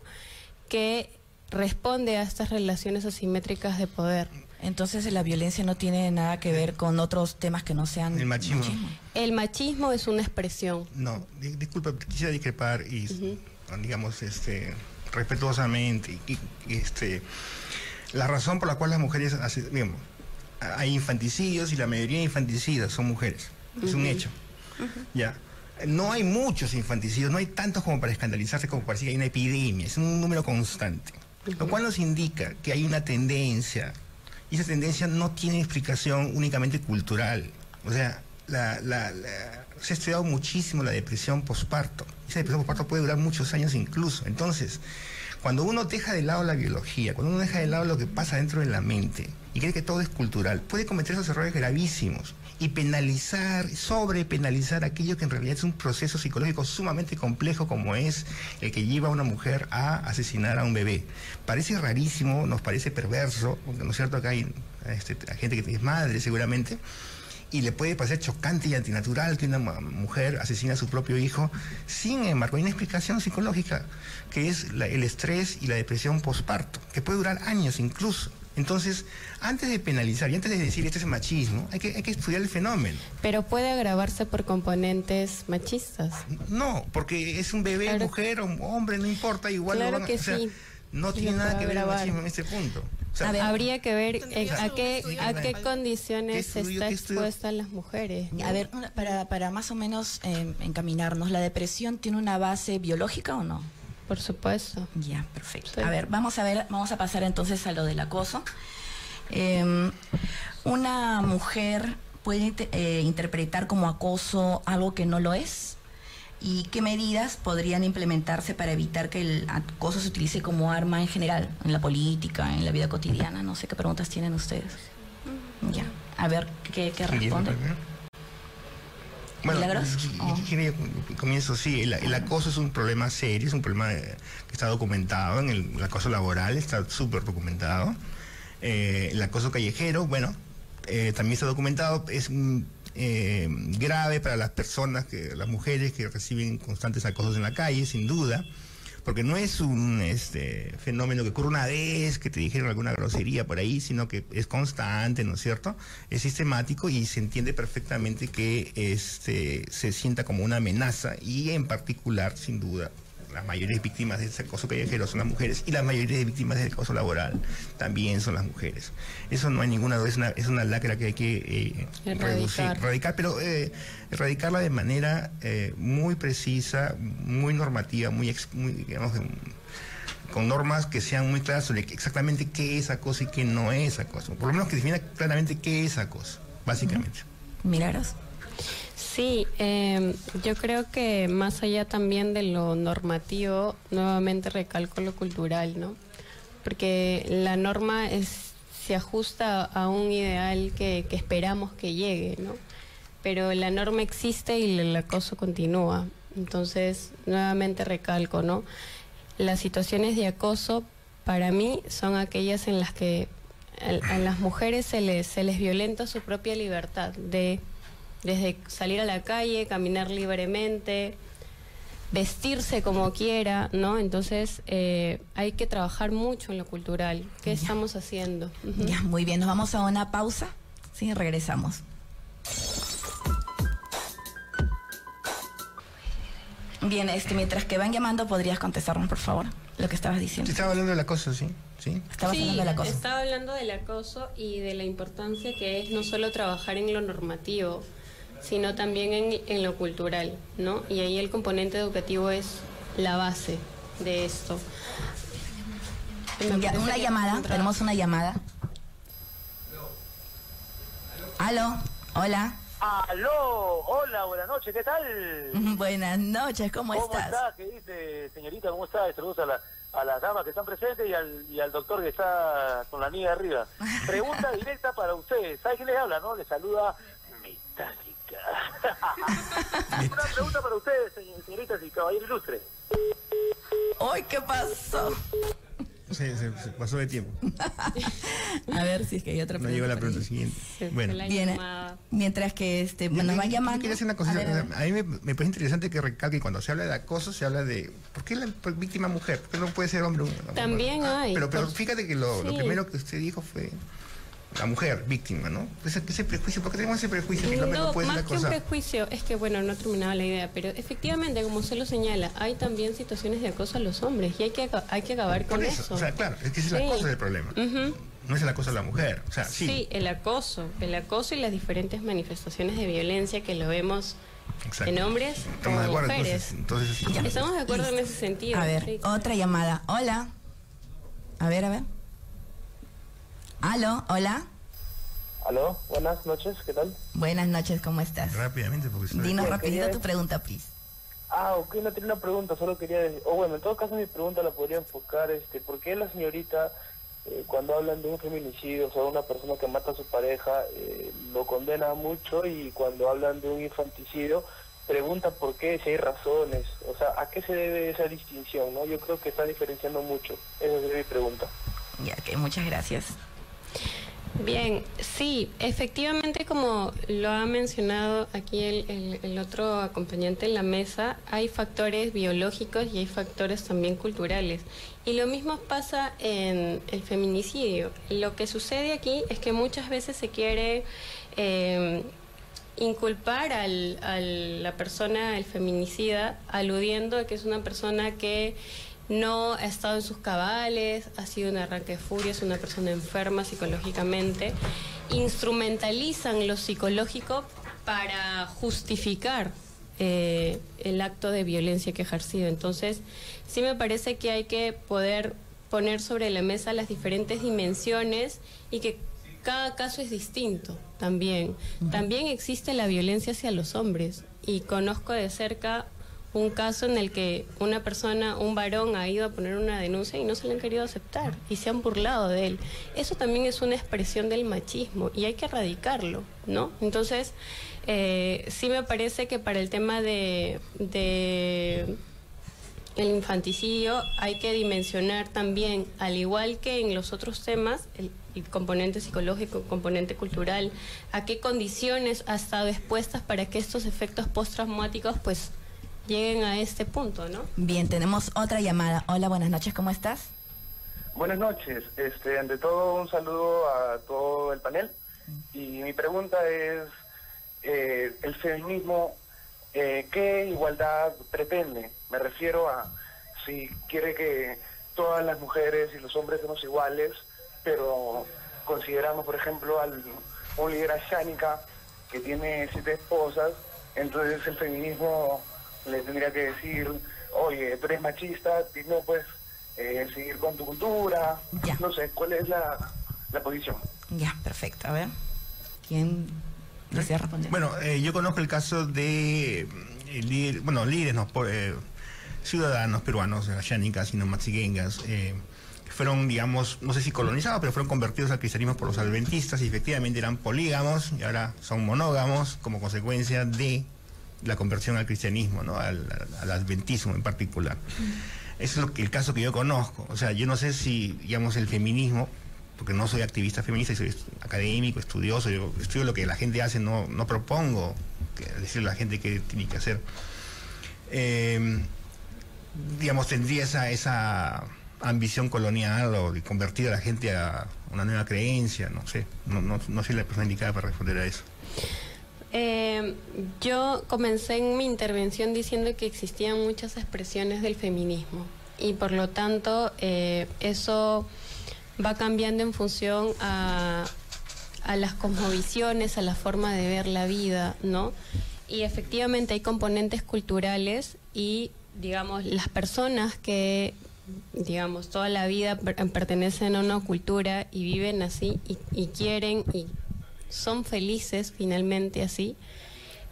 [SPEAKER 18] que responde a estas relaciones asimétricas de poder.
[SPEAKER 15] Entonces la violencia no tiene nada que ver con otros temas que no sean
[SPEAKER 19] El machismo.
[SPEAKER 18] El machismo es una expresión.
[SPEAKER 19] No, di- disculpa, quisiera discrepar y, digamos, este, respetuosamente. y- y, este, la razón por la cual las mujeres, digamos, hay infanticidios y la mayoría de infanticidas son mujeres. Es un hecho. Ya. No hay muchos infanticidios, no hay tantos como para escandalizarse, como para decir que hay una epidemia, es un número constante. Lo cual nos indica que hay una tendencia, y esa tendencia no tiene explicación únicamente cultural. O sea, la- la- la- se ha estudiado muchísimo la depresión posparto. Esa depresión posparto puede durar muchos años incluso. Entonces, cuando uno deja de lado la biología, cuando uno deja de lado lo que pasa dentro de la mente y cree que todo es cultural, puede cometer esos errores gravísimos y penalizar, sobrepenalizar aquello que en realidad es un proceso psicológico sumamente complejo como es el que lleva a una mujer a asesinar a un bebé. Parece rarísimo, nos parece perverso, porque no es cierto que hay este, gente que es madre seguramente, y le puede parecer chocante y antinatural que una mujer asesine a su propio hijo. Sin embargo, hay una explicación psicológica, que es la- el estrés y la depresión posparto, que puede durar años incluso. Entonces, antes de penalizar y antes de decir este es machismo, hay que, hay que estudiar el fenómeno.
[SPEAKER 18] Pero puede agravarse por componentes machistas.
[SPEAKER 19] No, porque es un bebé,
[SPEAKER 18] Claro.
[SPEAKER 19] mujer o hombre, no importa, igual lo
[SPEAKER 18] Claro
[SPEAKER 19] van a-
[SPEAKER 18] que
[SPEAKER 19] o sea,
[SPEAKER 18] sí.
[SPEAKER 19] No tiene nada que ver el
[SPEAKER 18] agravar.
[SPEAKER 19] machismo en este punto. O sea,
[SPEAKER 18] Habría que ver eh, a qué, a qué
[SPEAKER 19] ¿Qué
[SPEAKER 18] condiciones
[SPEAKER 19] estudio,
[SPEAKER 18] está expuestas las mujeres. ¿no?
[SPEAKER 15] A ver, una- para, para más o menos eh, encaminarnos, ¿la depresión tiene una base biológica o no?
[SPEAKER 18] Por supuesto.
[SPEAKER 15] Ya, perfecto.
[SPEAKER 18] Sí.
[SPEAKER 15] A ver, vamos a ver, vamos a pasar entonces a lo del acoso. Eh, una mujer puede eh, interpretar como acoso algo que no lo es. ¿Y qué medidas podrían implementarse para evitar que el acoso se utilice como arma en general, en la política, en la vida cotidiana? No sé qué preguntas tienen ustedes. Ya, a ver qué, qué responde.
[SPEAKER 19] Bueno,
[SPEAKER 15] ¿Milagros? Oh.
[SPEAKER 19] yo comienzo, sí, el, el acoso es un problema serio, es un problema que está documentado, en el, el acoso laboral está súper documentado. Eh, el acoso callejero, bueno, eh, también está documentado, es mm, eh, grave para las personas, que, las mujeres que reciben constantes acosos en la calle, sin duda, porque no es un este, fenómeno que ocurre una vez, que te dijeron alguna grosería por ahí, sino que es constante, ¿no es cierto? Es sistemático y se entiende perfectamente que este, se sienta como una amenaza y en particular, sin duda, las mayores víctimas de ese acoso callejero son las mujeres y las mayores víctimas del acoso laboral también son las mujeres. Eso no hay ninguna duda, es una, es una lacra que hay que eh, reducir, erradicar, pero eh, erradicarla de manera eh, muy precisa, muy normativa, muy, ex- muy, digamos, con normas que sean muy claras sobre exactamente qué es acoso y qué no es acoso. Por lo menos que defina claramente qué es acoso, básicamente.
[SPEAKER 15] Milagros.
[SPEAKER 18] Sí, eh, yo creo que más allá también de lo normativo, nuevamente recalco lo cultural, ¿no? Porque la norma es, se ajusta a un ideal que, esperamos que llegue, ¿no? Pero la norma existe y el acoso continúa. Entonces, nuevamente recalco, ¿no? Las situaciones de acoso para mí son aquellas en las que a, a las mujeres se les, se les violenta su propia libertad de desde salir a la calle, caminar libremente, vestirse como quiera, ¿no? Entonces eh, hay que trabajar mucho en lo cultural. ¿Qué estamos haciendo?
[SPEAKER 15] Ya, muy bien, nos vamos a una pausa. Sí, regresamos. Bien, este, mientras que van llamando, ¿podrías contestarnos, por favor, lo que estabas diciendo?
[SPEAKER 19] Estaba hablando del acoso, sí. ¿Sí?
[SPEAKER 15] Estabas
[SPEAKER 18] Sí,
[SPEAKER 15] hablando del acoso.
[SPEAKER 18] estaba hablando del acoso y de la importancia que es no solo trabajar en lo normativo, sino también en, en lo cultural, ¿no? Y ahí el componente educativo es la base de esto.
[SPEAKER 15] Ya, una llamada, tenemos una llamada. Aló, hola.
[SPEAKER 20] Aló, hola, buenas noches, ¿qué tal?
[SPEAKER 15] Buenas noches, ¿cómo,
[SPEAKER 20] ¿Cómo
[SPEAKER 15] estás?
[SPEAKER 20] está? ¿Qué dice, señorita? ¿Cómo está? Saludos a, la- a las damas que están presentes y al, y al doctor que está con la niña de arriba. Pregunta directa para usted. ¿Sabe quién les habla, no? Le saluda Metálica. Una pregunta para ustedes, señor- señoritas y caballero ilustre.
[SPEAKER 15] ¡Ay, qué pasó!
[SPEAKER 19] Se, se- se pasó de tiempo.
[SPEAKER 15] A ver si es que hay otra
[SPEAKER 19] No
[SPEAKER 15] pregunta.
[SPEAKER 19] llegó la pregunta siguiente. Bueno.
[SPEAKER 15] Bien, mientras que este, nos van llamando.
[SPEAKER 19] Quería hacer una
[SPEAKER 15] A
[SPEAKER 19] cosa.
[SPEAKER 15] ver, a ver.
[SPEAKER 19] A mí me, me parece interesante que recalque cuando se habla de acoso, se habla de. ¿Por qué la víctima mujer? ¿Por qué no puede ser hombre? una mujer?
[SPEAKER 18] También hay,
[SPEAKER 19] Pero, pero
[SPEAKER 18] por-
[SPEAKER 19] fíjate que lo, primero que usted dijo fue la mujer, víctima, ¿no? Ese, ese prejuicio, ¿por qué tenemos ese prejuicio que hombre no,
[SPEAKER 18] No,
[SPEAKER 19] puede ser
[SPEAKER 18] más que un prejuicio, es que bueno, no terminaba la idea, pero efectivamente, como usted lo señala, hay también situaciones de acoso a los hombres y hay que, hay que acabar
[SPEAKER 19] Por
[SPEAKER 18] con
[SPEAKER 19] eso,
[SPEAKER 18] eso.
[SPEAKER 19] o sea, claro, es que es el
[SPEAKER 18] Sí.
[SPEAKER 19] acoso del problema. No es el acoso de la mujer. O sea, sí.
[SPEAKER 18] Sí, el acoso, el acoso y las diferentes manifestaciones de violencia que lo vemos
[SPEAKER 19] Exacto.
[SPEAKER 18] en hombres
[SPEAKER 19] Estamos de
[SPEAKER 18] como
[SPEAKER 19] acuerdo,
[SPEAKER 18] mujeres.
[SPEAKER 19] entonces. entonces
[SPEAKER 18] Estamos de acuerdo en ese sentido.
[SPEAKER 15] A ver,
[SPEAKER 18] sí.
[SPEAKER 15] otra llamada. Hola. A ver, a ver. Aló, hola.
[SPEAKER 20] Aló, buenas noches, ¿qué tal?
[SPEAKER 15] Buenas noches, ¿cómo estás?
[SPEAKER 19] Rápidamente, porque si no-
[SPEAKER 15] Dinos
[SPEAKER 20] Sí,
[SPEAKER 15] rapidito
[SPEAKER 20] quería-
[SPEAKER 15] tu pregunta, please.
[SPEAKER 20] Ah, ok, no tenía una pregunta, solo quería decir, o bueno, en todo caso mi pregunta la podría enfocar, este, ¿por qué la señorita, eh, cuando hablan de un feminicidio, o sea, una persona que mata a su pareja, eh, lo condena mucho y cuando hablan de un infanticidio, pregunta por qué, si hay razones, o sea, ¿a qué se debe esa distinción, no? Yo creo que está diferenciando mucho, esa sería mi pregunta.
[SPEAKER 15] Ya, que muchas gracias.
[SPEAKER 18] Bien, sí, efectivamente como lo ha mencionado aquí el, otro acompañante en la mesa, hay factores biológicos y hay factores también culturales. Y lo mismo pasa en el feminicidio. Lo que sucede aquí es que muchas veces se quiere eh, inculpar al, a la persona, el feminicida, aludiendo a que es una persona que no ha estado en sus cabales, ha sido un arranque de furia, es una persona enferma psicológicamente. Instrumentalizan lo psicológico para justificar eh, el acto de violencia que ha ejercido. Entonces, sí me parece que hay que poder poner sobre la mesa las diferentes dimensiones y que cada caso es distinto también. También existe la violencia hacia los hombres y conozco de cerca un caso en el que una persona, un varón, ha ido a poner una denuncia y no se le han querido aceptar y se han burlado de él. Eso también es una expresión del machismo y hay que erradicarlo, ¿no? Entonces, eh, sí me parece que para el tema de, el infanticidio hay que dimensionar también, al igual que en los otros temas, el, el componente psicológico, el componente cultural, a qué condiciones ha estado expuestas para que estos efectos postraumáticos pues lleguen a este punto, ¿no?
[SPEAKER 15] Bien, tenemos otra llamada. Hola, buenas noches, ¿cómo estás?
[SPEAKER 20] Buenas noches. Este, ante todo, un saludo a todo el panel. Y mi pregunta es, eh, ¿el feminismo eh, qué igualdad pretende? Me refiero a si quiere que todas las mujeres y los hombres seamos iguales, pero consideramos, por ejemplo, al un líder ashánica que tiene siete esposas, entonces el feminismo le tendría que decir, oye, tú eres machista, y no puedes eh, seguir con tu cultura. No sé, ¿cuál es la, la posición?
[SPEAKER 15] Ya, perfecto. A ver, ¿quién desea responder?
[SPEAKER 19] Bueno, eh, yo conozco el caso de el líder- bueno, líderes, no, por, eh, ciudadanos peruanos, ashánicas y no maxigengas, eh, que fueron, digamos, no sé si colonizados, pero fueron convertidos al cristianismo por los adventistas y efectivamente eran polígamos y ahora son monógamos como consecuencia de la conversión al cristianismo, ¿no? al, al adventismo en particular. Eso es lo que, el caso que yo conozco. O sea, yo no sé si, digamos, el feminismo, porque no soy activista feminista, soy académico, estudioso, yo estudio lo que la gente hace, no, no propongo decirle a la gente qué tiene que hacer. Eh, digamos, tendría esa, esa ambición colonial o de convertir a la gente a una nueva creencia, no sé. No, no, no soy la persona indicada para responder a eso.
[SPEAKER 18] Eh, yo comencé en mi intervención diciendo que existían muchas expresiones del feminismo y por lo tanto eh, eso va cambiando en función a, las cosmovisiones, a la forma de ver la vida, ¿no? Y efectivamente hay componentes culturales y, digamos, las personas que, digamos, toda la vida per- pertenecen a una cultura y viven así y quieren y son felices finalmente así,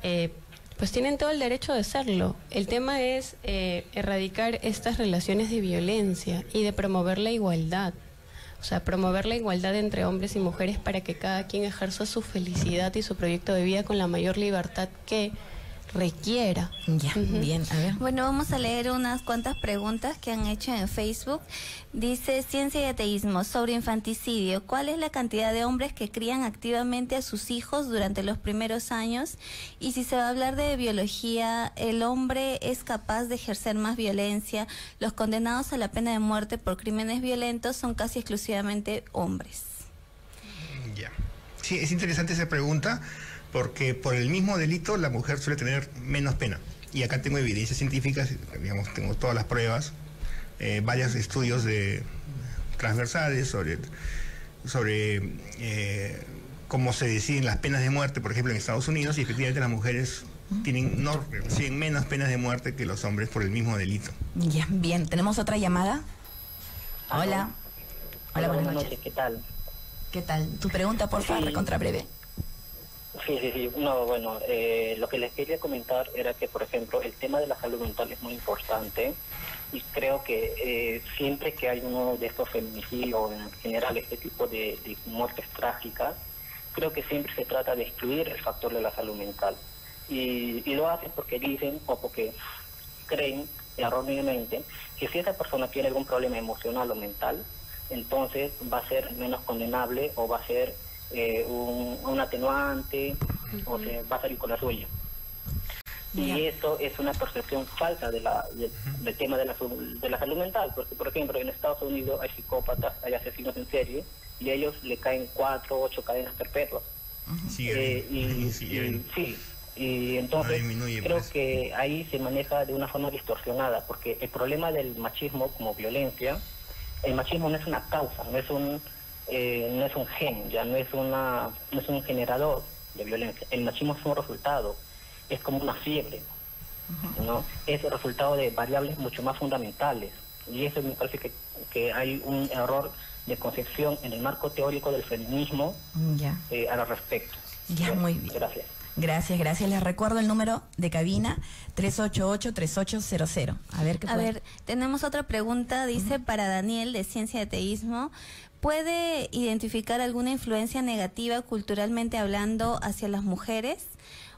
[SPEAKER 18] eh, pues tienen todo el derecho de serlo. El tema es eh, erradicar estas relaciones de violencia y de promover la igualdad. O sea, promover la igualdad entre hombres y mujeres para que cada quien ejerza su felicidad y su proyecto de vida con la mayor libertad que requiera.
[SPEAKER 15] Ya, bien, a ver.
[SPEAKER 16] Bueno, vamos a leer unas cuantas preguntas que han hecho en Facebook. Dice Ciencia y Ateísmo sobre infanticidio. ¿Cuál es la cantidad de hombres que crían activamente a sus hijos durante los primeros años? Y si se va a hablar de biología, ¿el hombre es capaz de ejercer más violencia? Los condenados a la pena de muerte por crímenes violentos son casi exclusivamente hombres.
[SPEAKER 19] Ya. Sí, es interesante esa pregunta porque por el mismo delito la mujer suele tener menos pena. Y acá tengo evidencias científicas, digamos, tengo todas las pruebas, eh, varios estudios de transversales sobre, sobre eh, cómo se deciden las penas de muerte, por ejemplo, en Estados Unidos, y efectivamente las mujeres tienen no reciben menos penas de muerte que los hombres por el mismo delito.
[SPEAKER 15] Ya, bien, tenemos otra llamada. Hola. Hola, buenas noches.
[SPEAKER 21] ¿qué tal?
[SPEAKER 15] ¿Qué tal? Tu pregunta, por favor,
[SPEAKER 21] Sí.
[SPEAKER 15] contra breve.
[SPEAKER 21] Sí, sí, sí. No, bueno, eh, lo que les quería comentar era que, por ejemplo, el tema de la salud mental es muy importante y creo que eh, siempre que hay uno de estos feminicidios en general este tipo de, de muertes trágicas, creo que siempre se trata de excluir el factor de la salud mental. Y, y lo hacen porque dicen o porque creen erróneamente que si esa persona tiene algún problema emocional o mental, entonces va a ser menos condenable o va a ser eh, un, un atenuante o se va a salir con la suya. Y eso es una percepción falsa de la, de- del tema de la, de la salud mental, porque por ejemplo en Estados Unidos hay psicópatas, hay asesinos en serie, y a ellos le caen cuatro o ocho cadenas perpetuas. Eh, y, y- sí, y entonces creo que ahí se maneja de una forma distorsionada, porque el problema del machismo como violencia, el machismo no es una causa, no es un eh, no es un gen, ya no es una no es un generador de violencia. El machismo es un resultado, es como una fiebre, ¿no? Es el resultado de variables mucho más fundamentales. Y eso me parece que, que hay un error de concepción en el marco teórico del feminismo
[SPEAKER 15] Ya.
[SPEAKER 21] eh, al respecto.
[SPEAKER 15] Ya, muy bien.
[SPEAKER 21] Gracias.
[SPEAKER 15] Gracias, gracias. Les recuerdo el número de cabina 388-3800. A ver qué
[SPEAKER 16] A
[SPEAKER 15] puede-
[SPEAKER 16] ver, tenemos otra pregunta, dice para Daniel de Ciencia y Ateísmo. ¿Puede identificar alguna influencia negativa culturalmente hablando hacia las mujeres?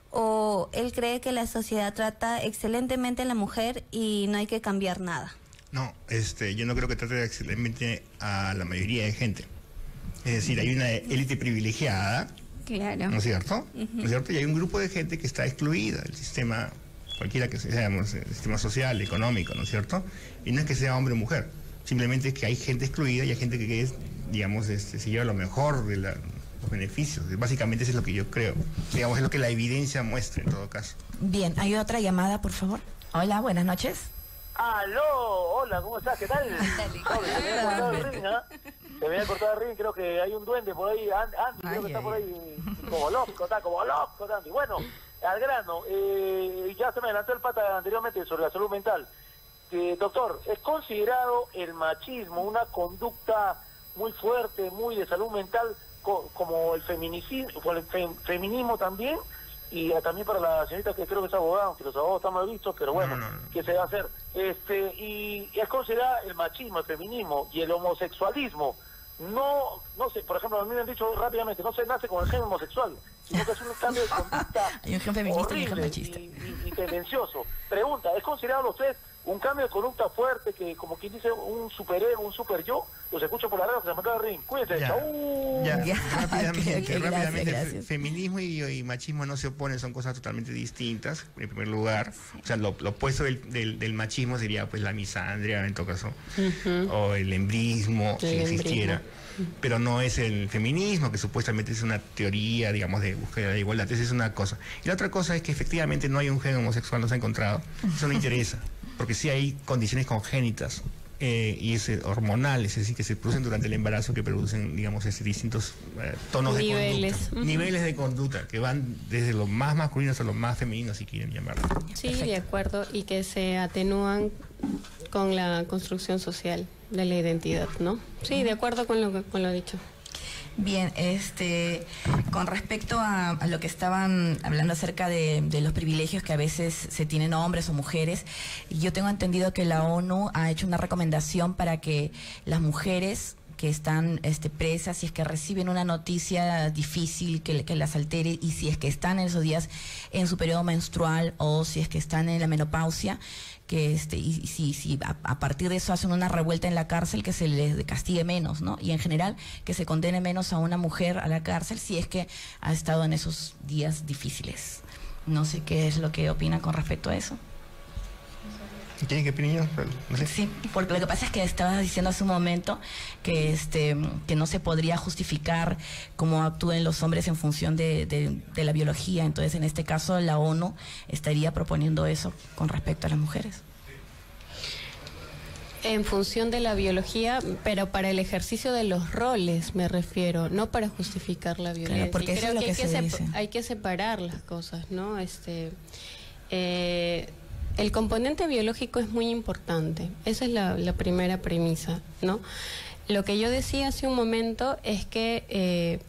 [SPEAKER 16] ¿O él cree que la sociedad trata excelentemente a la mujer y no hay que cambiar nada?
[SPEAKER 19] No, este, yo no creo que trate excelentemente a la mayoría de gente. Es decir, hay una élite privilegiada,
[SPEAKER 16] Claro.
[SPEAKER 19] ¿no es cierto? ¿No es cierto? Y hay un grupo de gente que está excluida del sistema, cualquiera que sea, digamos, el sistema social, económico, ¿no es cierto? Y no es que sea hombre o mujer, simplemente es que hay gente excluida y hay gente que es, digamos, este, se lleva lo mejor de la- los beneficios. Básicamente eso es lo que yo creo. Digamos, es lo que la evidencia muestra en todo caso.
[SPEAKER 15] Bien, hay otra llamada, por favor. Hola, buenas noches.
[SPEAKER 22] Aló, hola, ¿cómo estás? ¿Qué tal? Se me había cortado el ring, ¿ah? Se me había cortado el ring, creo que hay un duende por ahí, An- Andy, creo que está por ahí como loco, está como loco, Andy. Bueno, al grano, eh, ya se me adelantó el pata anteriormente sobre la salud mental. Eh, doctor, ¿es considerado el machismo una conducta muy fuerte, muy de salud mental, co- como el feminicidio, como el fem- feminismo también? Y también para la señorita que creo que es abogada, aunque los abogados están mal vistos, pero bueno, ¿qué se va a hacer? Este, y es considerado el machismo, el feminismo y el homosexualismo. No, no sé, por ejemplo, a mí me han dicho rápidamente, no se nace con el gen homosexual, sino que es un cambio de conducta
[SPEAKER 15] Hay un gen feminista y un gen machista.
[SPEAKER 22] y, y tendencioso. Pregunta, ¿es considerado usted un cambio de conducta fuerte que, como quien dice, un superego, un super yo? Los escucho por la radio se me acaba de ring. Cuídense,
[SPEAKER 19] Ya.
[SPEAKER 22] chau.
[SPEAKER 19] Ya,
[SPEAKER 15] Ya,
[SPEAKER 19] rápidamente,
[SPEAKER 15] gracias,
[SPEAKER 19] rápidamente,
[SPEAKER 15] gracias.
[SPEAKER 19] feminismo y, y machismo no se oponen, son cosas totalmente distintas, en primer lugar. O sea, lo, lo opuesto del, del- del machismo sería pues la misandria, en todo caso, o el embrismo, si
[SPEAKER 18] El
[SPEAKER 19] existiera. Pero no es el feminismo, que supuestamente es una teoría, digamos, de búsqueda de igualdad. Esa es una cosa. Y la otra cosa es que efectivamente no hay un gen homosexual, no se ha encontrado. Eso no interesa, porque sí hay condiciones congénitas eh, y es eh, hormonales, es decir, que se producen durante el embarazo que producen, digamos, este, distintos eh, tonos
[SPEAKER 18] Niveles.
[SPEAKER 19] de conducta.
[SPEAKER 18] Ujú.
[SPEAKER 19] Niveles de conducta que van desde lo más masculino hasta lo más femenino, si quieren llamarlo.
[SPEAKER 18] Sí, de acuerdo, y que se atenúan con la construcción social de la identidad, ¿no? Sí, de acuerdo con lo, con lo dicho.
[SPEAKER 15] Bien, este, con respecto a, lo que estaban hablando acerca de, de los privilegios que a veces se tienen hombres o mujeres, yo tengo entendido que la ONU ha hecho una recomendación para que las mujeres que están este, presas, si es que reciben una noticia difícil que, que las altere y si es que están en esos días en su periodo menstrual o si es que están en la menopausia, que este y si, si a, a partir de eso hacen una revuelta en la cárcel que se les castigue menos, ¿no? Y en general que se condene menos a una mujer a la cárcel si es que ha estado en esos días difíciles. No sé qué es lo que opinan con respecto a eso.
[SPEAKER 19] ¿Quieren que opinen? No sé.
[SPEAKER 15] Sí, porque lo que pasa es que estabas diciendo hace un momento que este que no se podría justificar cómo actúen los hombres en función de, de- de la biología. Entonces, en este caso, la ONU estaría proponiendo eso con respecto a las mujeres.
[SPEAKER 18] En función de la biología, pero para el ejercicio de los roles me refiero, no para justificar la violencia.
[SPEAKER 15] porque eso
[SPEAKER 18] creo
[SPEAKER 15] es lo
[SPEAKER 18] que,
[SPEAKER 15] que
[SPEAKER 18] hay, que
[SPEAKER 15] se
[SPEAKER 18] sep-
[SPEAKER 15] dice.
[SPEAKER 18] hay que separar las cosas, ¿no? Este, eh, el componente biológico es muy importante. Esa es la, la primera premisa, ¿no? Lo que yo decía hace un momento es que eh,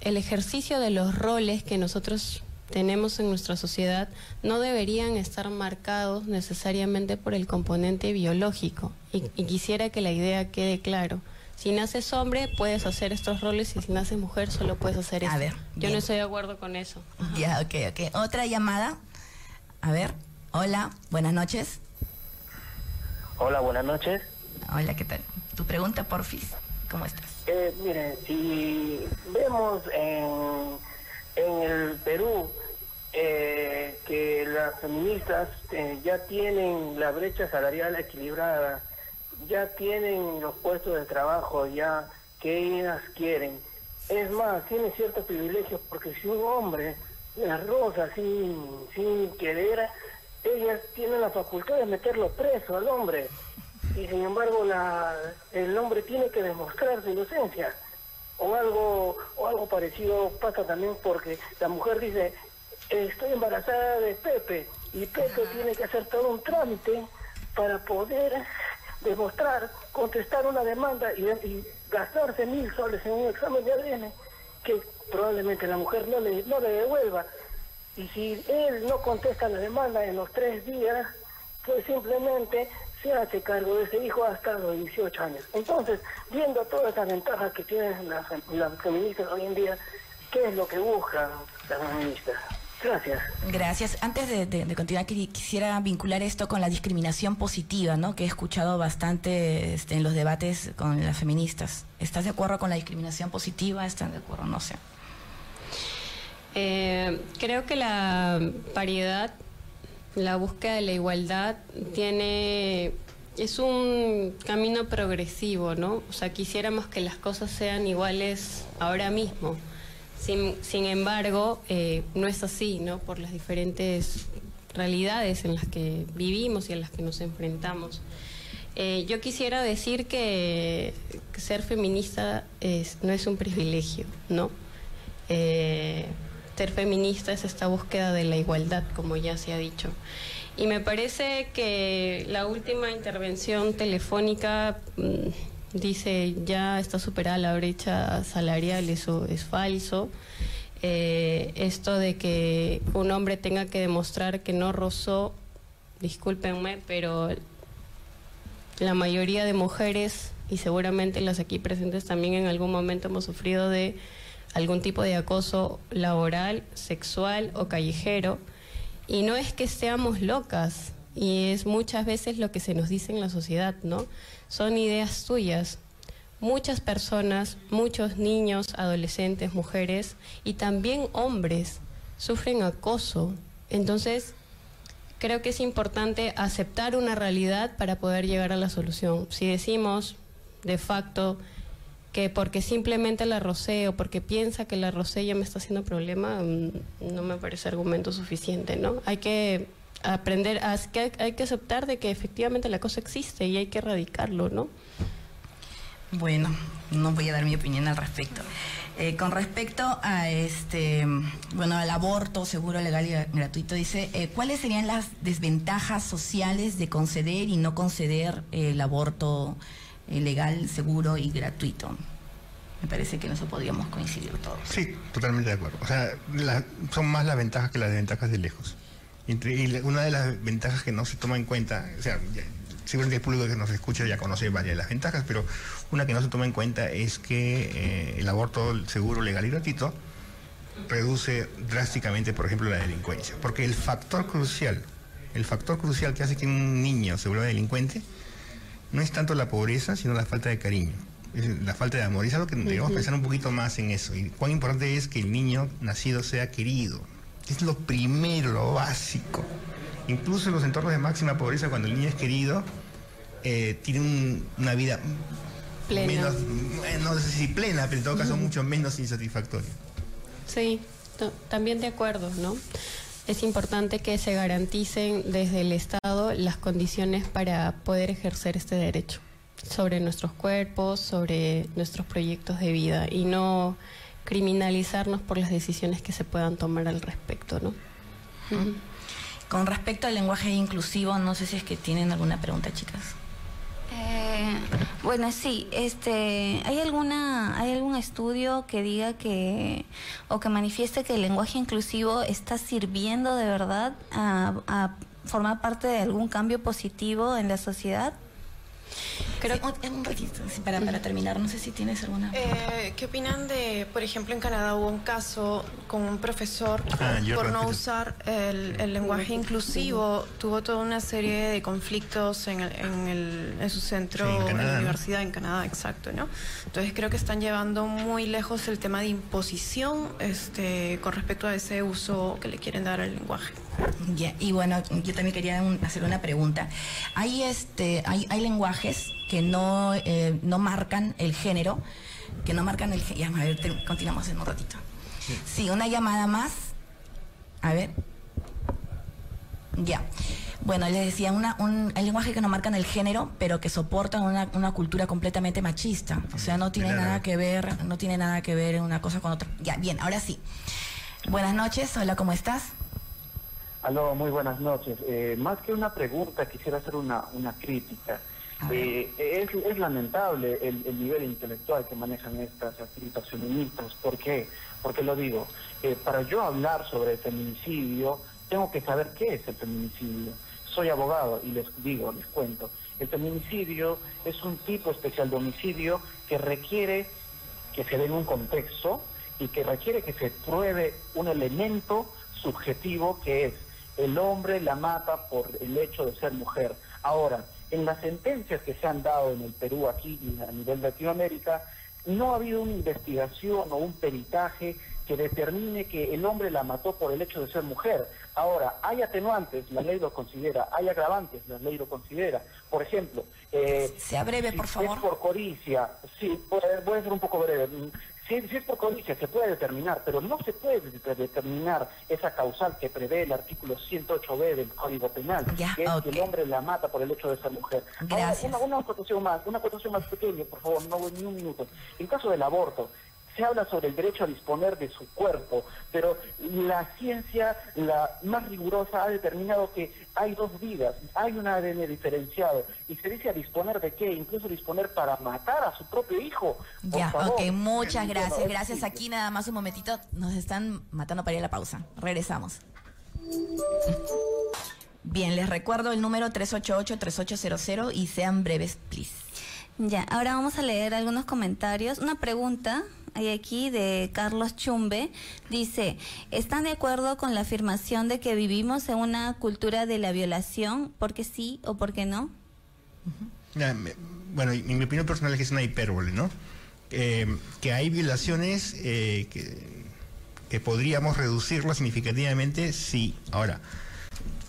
[SPEAKER 18] el ejercicio de los roles que nosotros tenemos en nuestra sociedad no deberían estar marcados necesariamente por el componente biológico. Y, y quisiera que la idea quede claro. Si naces hombre, puedes hacer estos roles y si naces mujer, solo puedes hacer esto.
[SPEAKER 15] A ver,
[SPEAKER 18] Yo
[SPEAKER 15] bien.
[SPEAKER 18] no estoy de acuerdo con eso.
[SPEAKER 15] Ya, ok, ok. Otra llamada. A ver, hola, buenas noches.
[SPEAKER 22] Hola, buenas noches.
[SPEAKER 15] Hola, ¿qué tal? Tu pregunta, porfis. ¿Cómo estás?
[SPEAKER 22] Eh, miren, si vemos en, en el Perú eh, que las feministas eh, ya tienen la brecha salarial equilibrada, ya tienen los puestos de trabajo ya que ellas quieren. Es más, tienen ciertos privilegios porque si un hombre las roza sin, sin querer, ellas tienen la facultad de meterlo preso al hombre. Y sin embargo la, el hombre tiene que demostrar su inocencia. O algo o algo parecido pasa también porque la mujer dice estoy embarazada de Pepe y Pepe tiene que hacer todo un trámite para poder demostrar contestar una demanda y, y gastarse mil soles en un examen de ADN que probablemente la mujer no le no le devuelva
[SPEAKER 23] Y si él no contesta la demanda en los tres días, pues simplemente se hace cargo de ese hijo hasta los 18 años. Entonces, viendo todas esas ventajas que tienen las, las feministas hoy en día, ¿qué es lo que buscan las feministas? Gracias.
[SPEAKER 15] Gracias. Antes de, de- de continuar, quisi- quisiera vincular esto con la discriminación positiva, ¿no? Que he escuchado bastante este, en los debates con las feministas. ¿Estás de acuerdo con la discriminación positiva? ¿Están de acuerdo? No sé.
[SPEAKER 18] Eh, creo que la paridad, la búsqueda de la igualdad tiene es un camino progresivo, ¿no? O sea, quisiéramos que las cosas sean iguales ahora mismo. Sin, embargo, eh, no es así, ¿no? Por las diferentes realidades en las que vivimos y en las que nos enfrentamos. Eh, yo quisiera decir que, ser feminista no es un privilegio, ¿no? Ser feminista es esta búsqueda de la igualdad, como ya se ha dicho. Y me parece que la última intervención telefónica mm, dice ya está superada la brecha salarial, eso es falso. Eh, esto de que un hombre tenga que demostrar que no rozó, discúlpenme, pero la mayoría de mujeres, y seguramente las aquí presentes también en algún momento hemos sufrido de algún tipo de acoso laboral, sexual o callejero. Y no es que seamos locas, y es muchas veces lo que se nos dice en la sociedad, ¿no? Son ideas tuyas. Muchas personas, muchos niños, adolescentes, mujeres y también hombres sufren acoso. Entonces, creo que es importante aceptar una realidad para poder llegar a la solución. Si decimos de facto que porque simplemente la rocé o porque piensa que la rocé ya me está haciendo problema, mm, no me parece argumento suficiente, ¿no? Hay que aprender, hay que aceptar de que efectivamente la cosa existe y hay que erradicarlo, ¿no?
[SPEAKER 15] Bueno, no voy a dar mi opinión al respecto. Eh, con respecto a este, bueno, al aborto seguro, legal y gratuito, dice, eh, ¿cuáles serían las desventajas sociales de conceder y no conceder el aborto eh, legal, seguro y gratuito? Me parece que en eso podríamos coincidir todos.
[SPEAKER 19] Sí, totalmente de acuerdo. O sea, son más las ventajas que las desventajas de lejos. Entre- una de las ventajas que no se toma en cuenta, o sea, seguramente el público que nos escucha ya conoce varias de las ventajas, pero una que no se toma en cuenta es que eh, el aborto seguro, legal y gratuito reduce drásticamente, por ejemplo, la delincuencia. Porque el factor crucial, el factor crucial que hace que un niño se vuelva delincuente, no es tanto la pobreza, sino la falta de cariño. Es la falta de amor. Y es algo que debemos
[SPEAKER 24] Ujú.
[SPEAKER 19] pensar un poquito más en eso. Y cuán importante es que el niño nacido sea querido. Es lo primero, lo básico. Incluso en los entornos de máxima pobreza, cuando el niño es querido, eh, tiene un- una vida
[SPEAKER 18] Plena.
[SPEAKER 19] menos, eh, no sé si plena, pero en todo caso mucho menos insatisfactoria.
[SPEAKER 18] Sí, también de acuerdo, ¿no? Es importante que se garanticen desde el Estado las condiciones para poder ejercer este derecho sobre nuestros cuerpos, sobre nuestros proyectos de vida y no criminalizarnos por las decisiones que se puedan tomar al respecto, ¿no?
[SPEAKER 15] Con respecto al lenguaje inclusivo, no sé si es que tienen alguna pregunta, chicas.
[SPEAKER 16] Eh, bueno, sí, este, ¿hay alguna, hay algún estudio que diga que o que manifieste que el lenguaje inclusivo está sirviendo de verdad a, a formar parte de algún cambio positivo en la sociedad?
[SPEAKER 15] Creo un, un ratito, sí, para, para terminar, no sé si tienes alguna.
[SPEAKER 17] Eh, ¿Qué opinan de, por ejemplo, en Canadá hubo un caso con un profesor
[SPEAKER 19] Ah,
[SPEAKER 17] por no usar el, el lenguaje inclusivo, tuvo toda una serie de conflictos en, el- en, el- en su centro,
[SPEAKER 19] Sí, en
[SPEAKER 17] en,
[SPEAKER 19] Canadá,
[SPEAKER 17] la
[SPEAKER 19] ¿no?
[SPEAKER 17] universidad, en Canadá, exacto, ¿no? Entonces creo que están llevando muy lejos el tema de imposición este, con respecto a ese uso que le quieren dar al lenguaje.
[SPEAKER 15] Ya, y bueno, yo también quería un- hacer una pregunta. Hay este, hay, hay lenguajes que no, eh, no marcan el género, que no marcan el género. Ya, a ver, te- continuamos en un ratito. Sí, una llamada más. A ver. Ya. Bueno, les decía, una, un, el lenguaje que no marcan el género, pero que soportan una, una cultura completamente machista. O sea, no tiene nada que ver, no tiene nada que ver una cosa con otra. Ya, bien, ahora sí. Buenas noches, hola, ¿cómo estás?
[SPEAKER 24] Aló, muy buenas noches. Eh, más que una pregunta, quisiera hacer una, una crítica.
[SPEAKER 20] Eh, es, lamentable el, el nivel intelectual que manejan estas activistas feministas. ¿Por qué? Porque lo digo, eh, para yo hablar sobre el feminicidio, tengo que saber qué es el feminicidio. Soy abogado y les digo, les cuento. El feminicidio es un tipo especial de homicidio que requiere que se dé en un contexto y que requiere que se pruebe un elemento subjetivo que es el hombre la mata por el hecho de ser mujer. Ahora, en las sentencias que se han dado en el Perú aquí y a nivel de Latinoamérica, no ha habido una investigación o un peritaje que determine que el hombre la mató por el hecho de ser mujer. Ahora, hay atenuantes, la ley lo considera, hay agravantes, la ley lo considera. Por ejemplo, eh,
[SPEAKER 15] sea breve, por favor.
[SPEAKER 20] es por codicia, sí, puede- voy a ser un poco breve. Si es por codicia, se puede determinar, pero no se puede de- determinar esa causal que prevé el artículo 108b del Código Penal, que es que el hombre la mata por el hecho de ser mujer. Ahora, una, una acotación más, una acotación más pequeña, por favor, no voy ni un minuto. En caso del aborto, se habla sobre el derecho a disponer de su cuerpo, pero la ciencia, la más rigurosa, ha determinado que hay dos vidas, hay un ADN diferenciado, y se dice a disponer de qué, incluso disponer para matar a su propio hijo. Por
[SPEAKER 15] Ya,
[SPEAKER 20] favor.
[SPEAKER 15] ok, muchas gracias. Gracias aquí nada más un momentito. Nos están matando para ir a la pausa. Regresamos. Bien, les recuerdo el número 388-3800 y sean breves, please.
[SPEAKER 16] Ya, ahora vamos a leer algunos comentarios. Una pregunta hay aquí de Carlos Chumbe. Dice, ¿están de acuerdo con la afirmación de que vivimos en una cultura de la violación? ¿Por qué sí o por qué no?
[SPEAKER 19] Bueno, y mi opinión personal es que es una hipérbole, ¿no? Eh, que hay violaciones eh, que, podríamos reducirlas significativamente, sí. Ahora,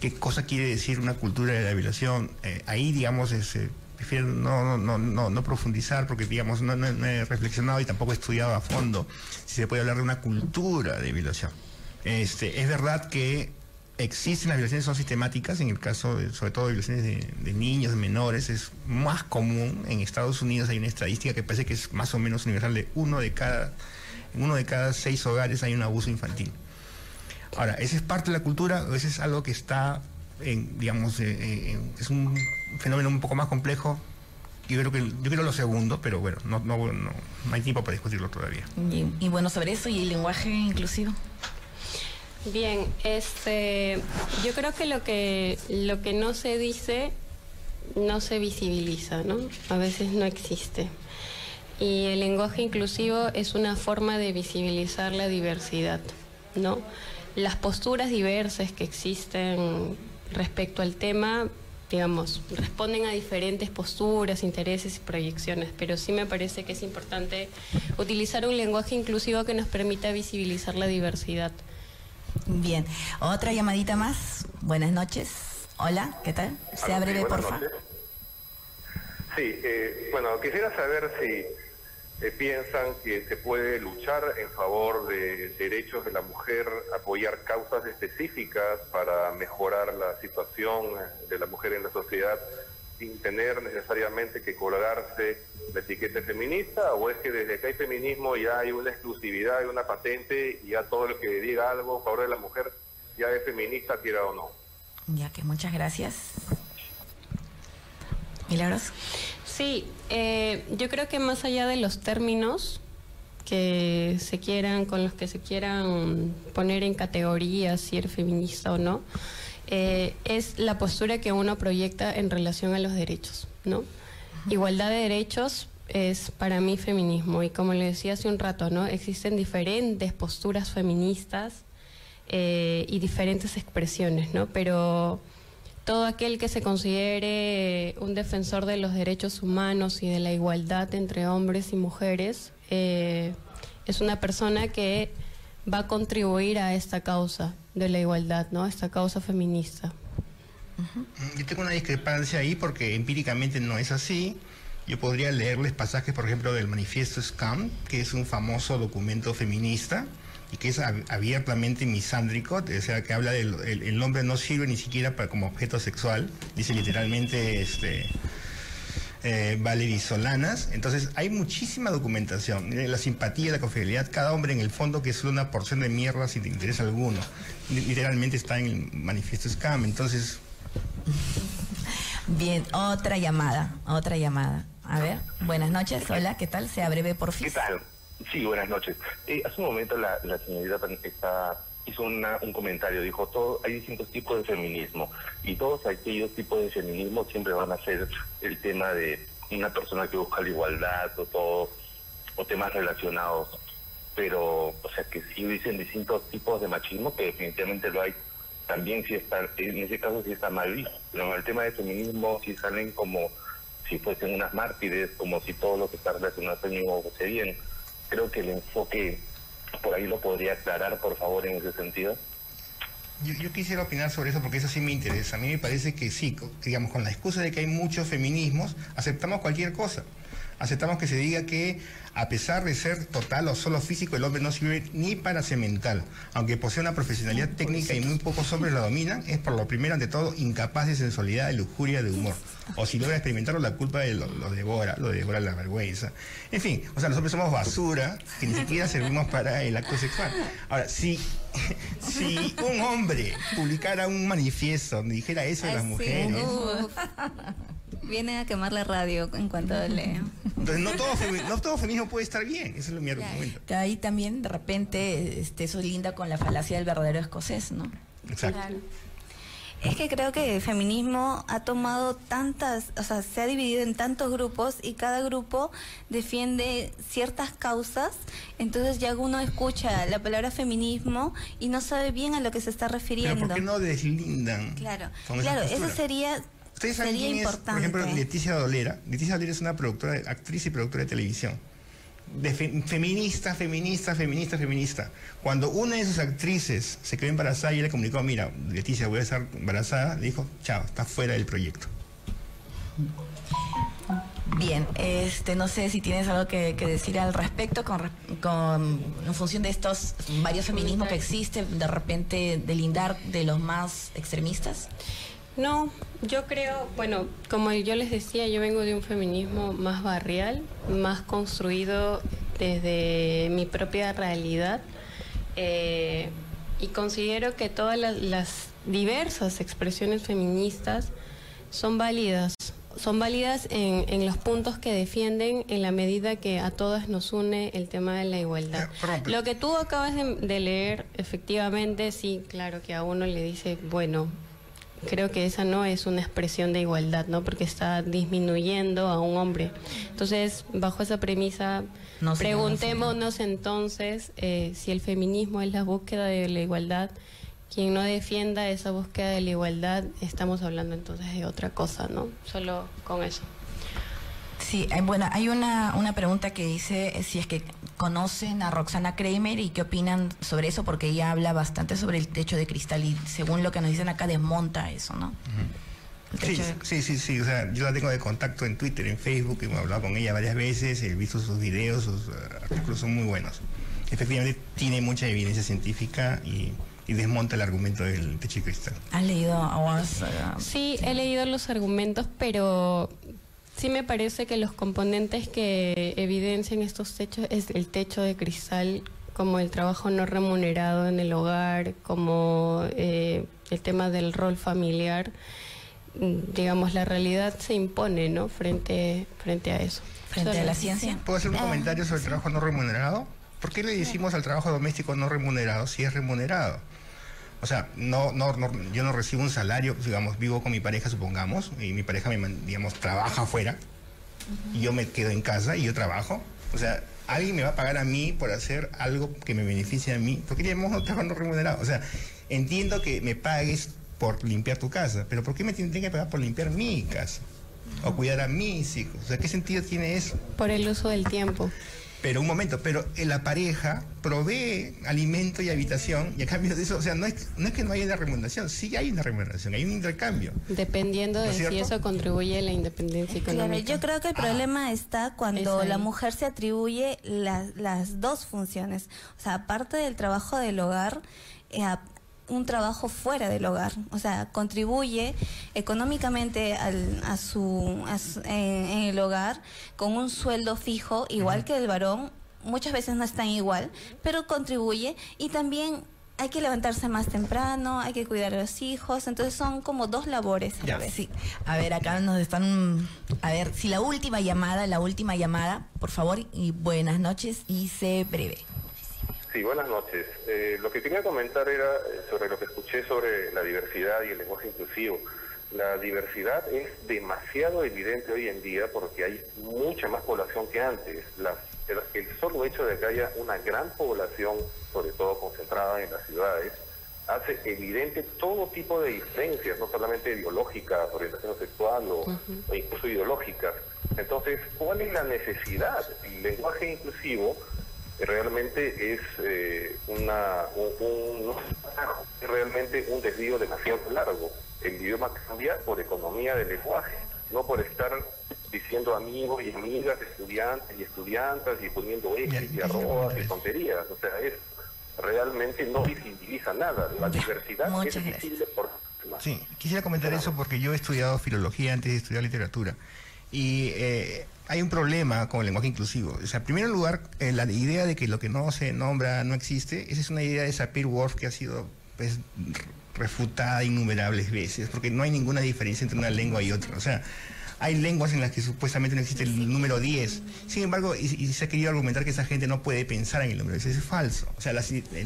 [SPEAKER 19] ¿qué cosa quiere decir una cultura de la violación? Eh, ahí, digamos, es, prefiero no, no, no, no, profundizar porque, digamos, no, he reflexionado y tampoco he estudiado a fondo si se puede hablar de una cultura de violación. Este, es verdad que existen las violaciones, son sistemáticas, en el caso, de, sobre todo de violaciones de, niños, menores, es más común. En Estados Unidos hay una estadística que parece que es más o menos universal, de uno de cada, en uno de cada seis hogares hay un abuso infantil. Ahora, ¿ese es parte de la cultura o ese es algo que está, en, digamos, eh, eh, en- es un fenómeno un poco más complejo? Yo creo que yo creo lo segundo, pero bueno, no, no, no, no hay tiempo para discutirlo todavía.
[SPEAKER 15] Y, y bueno, sobre eso y el lenguaje inclusivo.
[SPEAKER 18] Bien, este, yo creo que lo que lo que no se dice no se visibiliza, ¿no? A veces no existe. Y el lenguaje inclusivo es una forma de visibilizar la diversidad, ¿no? Las posturas diversas que existen respecto al tema, digamos, responden a diferentes posturas, intereses y proyecciones, pero sí me parece que es importante utilizar un lenguaje inclusivo que nos permita visibilizar la diversidad.
[SPEAKER 15] Bien, otra llamadita más. Buenas noches. Hola, ¿qué tal? Sea breve, porfa.
[SPEAKER 25] noches. Sí, eh, bueno, quisiera saber si eh, piensan que se puede luchar en favor de derechos de la mujer, apoyar causas específicas para mejorar la situación de la mujer en la sociedad sin tener necesariamente que colgarse la etiqueta feminista o es que desde que hay feminismo ya hay una exclusividad, hay una patente y ya todo el que diga algo a favor de la mujer ya es feminista, quiera o no.
[SPEAKER 15] Ya que muchas gracias. Milagros.
[SPEAKER 18] Sí, eh, yo creo que más allá de los términos que se quieran, con los que se quieran poner en categorías si eres feminista o no, eh, es la postura que uno proyecta en relación a los derechos, ¿no? Igualdad de derechos es para mí feminismo y como le decía hace un rato, ¿no? Existen diferentes posturas feministas eh, y diferentes expresiones, ¿no? Pero todo aquel que se considere un defensor de los derechos humanos y de la igualdad entre hombres y mujeres eh, es una persona que va a contribuir a esta causa de la igualdad, ¿no? Esta causa feminista.
[SPEAKER 19] Yo tengo una discrepancia ahí porque empíricamente no es así. Yo podría leerles pasajes, por ejemplo, del manifiesto SCAM, que es un famoso documento feminista y que es ab- abiertamente misándrico, o sea, que habla del el, el hombre no sirve ni siquiera para, como objeto sexual, dice literalmente este, eh, Valery Solanas. Entonces, hay muchísima documentación. Eh, La simpatía, la confiabilidad, cada hombre en el fondo que es una porción de mierda sin interés alguno. Li- Literalmente está en el manifiesto SCAM. Entonces,
[SPEAKER 15] Bien, otra llamada, otra llamada. A ver, buenas noches, hola, ¿qué tal? Sea breve, por fin.
[SPEAKER 26] ¿Qué tal? Sí, buenas noches. Eh, hace un momento la, la señorita hizo una- un comentario, dijo, todo, hay distintos tipos de feminismo y todos aquellos tipos de feminismo siempre van a ser el tema de una persona que busca la igualdad o todo, o temas relacionados. Pero, o sea, que sí dicen distintos tipos de machismo, que definitivamente lo hay, también sí está, en ese caso sí está mal visto. Pero en el tema de feminismo sí salen como si fuesen unas mártires, como si todo lo que está relacionado al feminismo fuese bien. Creo que el enfoque por ahí lo podría aclarar, por favor, en ese sentido.
[SPEAKER 19] Yo, yo quisiera opinar sobre eso porque eso sí me interesa. A mí me parece que sí, digamos, con la excusa de que hay muchos feminismos, aceptamos cualquier cosa. Aceptamos que se diga que a pesar de ser total o solo físico, el hombre no sirve ni para cemental. Aunque posee una profesionalidad técnica y muy pocos hombres la dominan, es por lo primero ante todo incapaz de sensualidad, de lujuria, de humor. O si logra experimentarlo, la culpa de lo, lo devora, lo devora la vergüenza. En fin, o sea, los hombres somos basura que ni siquiera servimos para el acto sexual. Ahora, si, si un hombre publicara un manifiesto donde dijera eso de las mujeres.
[SPEAKER 16] Vienen a quemar la radio en cuanto lea.
[SPEAKER 19] entonces no todo, no todo feminismo puede estar bien. Ese es mi argumento.
[SPEAKER 15] Ahí también de repente este, eso linda con la falacia del verdadero escocés, ¿no?
[SPEAKER 19] Exacto.
[SPEAKER 16] Es que creo que el feminismo ha tomado tantas, o sea, se ha dividido en tantos grupos y cada grupo defiende ciertas causas, entonces ya uno escucha la palabra feminismo y no sabe bien a lo que se está
[SPEAKER 19] Pero
[SPEAKER 16] refiriendo.
[SPEAKER 19] ¿por qué no deslindan?
[SPEAKER 16] Claro,
[SPEAKER 19] con esa
[SPEAKER 16] claro, eso sería,
[SPEAKER 19] ¿Ustedes saben
[SPEAKER 16] sería
[SPEAKER 19] quién es, por ejemplo, Leticia Dolera? Leticia Dolera es una productora, actriz y productora de televisión. De fe- feminista, feminista, feminista, feminista. Cuando una de sus actrices se quedó embarazada y ella le comunicó, mira, Leticia, voy a estar embarazada, le dijo, chao, está fuera del proyecto.
[SPEAKER 15] Bien, este, no sé si tienes algo que, que decir al respecto con, con- en función de estos varios feminismos que existen, de repente delindar de los más extremistas.
[SPEAKER 18] No, yo creo, bueno, como yo les decía, yo vengo de un feminismo más barrial, más construido desde mi propia realidad eh, y considero que todas las, las diversas expresiones feministas son válidas. Son válidas en, en los puntos que defienden en la medida que a todas nos une el tema de la igualdad. Lo que tú acabas de, de leer, efectivamente, sí, claro que a uno le dice, bueno, creo que esa no es una expresión de igualdad, ¿no? Porque está disminuyendo a un hombre. Entonces, bajo esa premisa,
[SPEAKER 15] No, señora,
[SPEAKER 18] preguntémonos entonces eh, si el feminismo es la búsqueda de la igualdad. Quien no defienda esa búsqueda de la igualdad, estamos hablando entonces de otra cosa, ¿no? Solo con eso.
[SPEAKER 15] Sí, eh, bueno, hay una, una pregunta que dice eh, si es que conocen a Roxana Kramer y qué opinan sobre eso, porque ella habla bastante sobre el techo de cristal y según lo que nos dicen acá desmonta eso, ¿no? El
[SPEAKER 19] Sí,
[SPEAKER 15] techo de-
[SPEAKER 19] sí, sí, sí. O sea, yo la tengo de contacto en Twitter, en Facebook, hemos hablado con ella varias veces, he visto sus videos, sus eh, artículos son muy buenos. Efectivamente, tiene mucha evidencia científica y, y desmonta el argumento del techo de cristal.
[SPEAKER 15] ¿Has leído o has,
[SPEAKER 18] Sí, he leído los argumentos, pero sí me parece que los componentes que evidencian estos techos es el techo de cristal, como el trabajo no remunerado en el hogar, como eh, el tema del rol familiar. Mm, Digamos, la realidad se impone, ¿no? Frente, frente a eso.
[SPEAKER 15] Frente a la ciencia.
[SPEAKER 19] ¿Puedo hacer un
[SPEAKER 18] Ah,
[SPEAKER 19] comentario sobre el trabajo no remunerado? ¿Por qué le decimos al trabajo doméstico no remunerado si es remunerado? O sea, no, no, no- yo no recibo un salario, digamos, vivo con mi pareja, supongamos, y mi pareja, me, digamos, trabaja afuera, y yo me quedo en casa y yo trabajo. O sea, alguien me va a pagar a mí por hacer algo que me beneficie a mí. ¿Por qué le llamamos trabajo no remunerado? O sea, entiendo que me pagues por limpiar tu casa, pero ¿por qué me tienen que pagar por limpiar mi casa? O cuidar a mis hijos. O sea, ¿qué sentido tiene eso?
[SPEAKER 18] Por el uso del tiempo.
[SPEAKER 19] Pero un momento, pero eh, la pareja provee alimento y habitación y a cambio de eso, o sea, no es, no es que no haya una remuneración, sí hay una remuneración, hay un intercambio.
[SPEAKER 18] Dependiendo
[SPEAKER 19] ¿No
[SPEAKER 18] de si eso contribuye a la independencia
[SPEAKER 16] Claro,
[SPEAKER 18] económica.
[SPEAKER 16] yo creo que el problema está cuando la mujer se atribuye las, las dos funciones. O sea, aparte del trabajo del hogar, eh, a- un trabajo fuera del hogar. O sea, contribuye económicamente al- a su, a su- en, en el hogar con un sueldo fijo, igual que el varón. Muchas veces no están igual, pero contribuye y también hay que levantarse más temprano, hay que cuidar a los hijos, entonces son como dos labores a la
[SPEAKER 15] Ya,
[SPEAKER 16] vez.
[SPEAKER 15] sí. A ver, acá nos están... A ver, si la última llamada, la última llamada, por favor, y buenas noches y sé breve.
[SPEAKER 25] Sí, buenas noches. Eh, lo que quería comentar era eh, sobre lo que escuché sobre la diversidad y el lenguaje inclusivo. La diversidad es demasiado evidente hoy en día porque hay mucha más población que antes. Las- el, el solo hecho de que haya una gran población, sobre todo concentrada en las ciudades, hace evidente todo tipo de diferencias, no solamente biológicas, orientación sexual o, o incluso ideológicas. Entonces, ¿cuál es la necesidad? El lenguaje inclusivo realmente es eh, una, un, un- realmente un desvío demasiado largo. El idioma cambia por economía del lenguaje, no por estar diciendo amigos y amigas, estudiantes y estudiantas y poniendo X y arrobas y tonterías. O sea, es realmente no visibiliza nada. La diversidad es visible por
[SPEAKER 19] Sí, quisiera comentar eso porque yo he estudiado filología antes de estudiar literatura. Y eh, hay un problema con el lenguaje inclusivo. O sea, en primer lugar, eh, la idea de que lo que no se nombra no existe, esa es una idea de Sapir-Whorf que ha sido pues, refutada innumerables veces, porque no hay ninguna diferencia entre una lengua y otra. O sea, hay lenguas en las que supuestamente no existe el número 10. Sin embargo, y, y se ha querido argumentar que esa gente no puede pensar en el número 10. Eso es falso. O sea, la,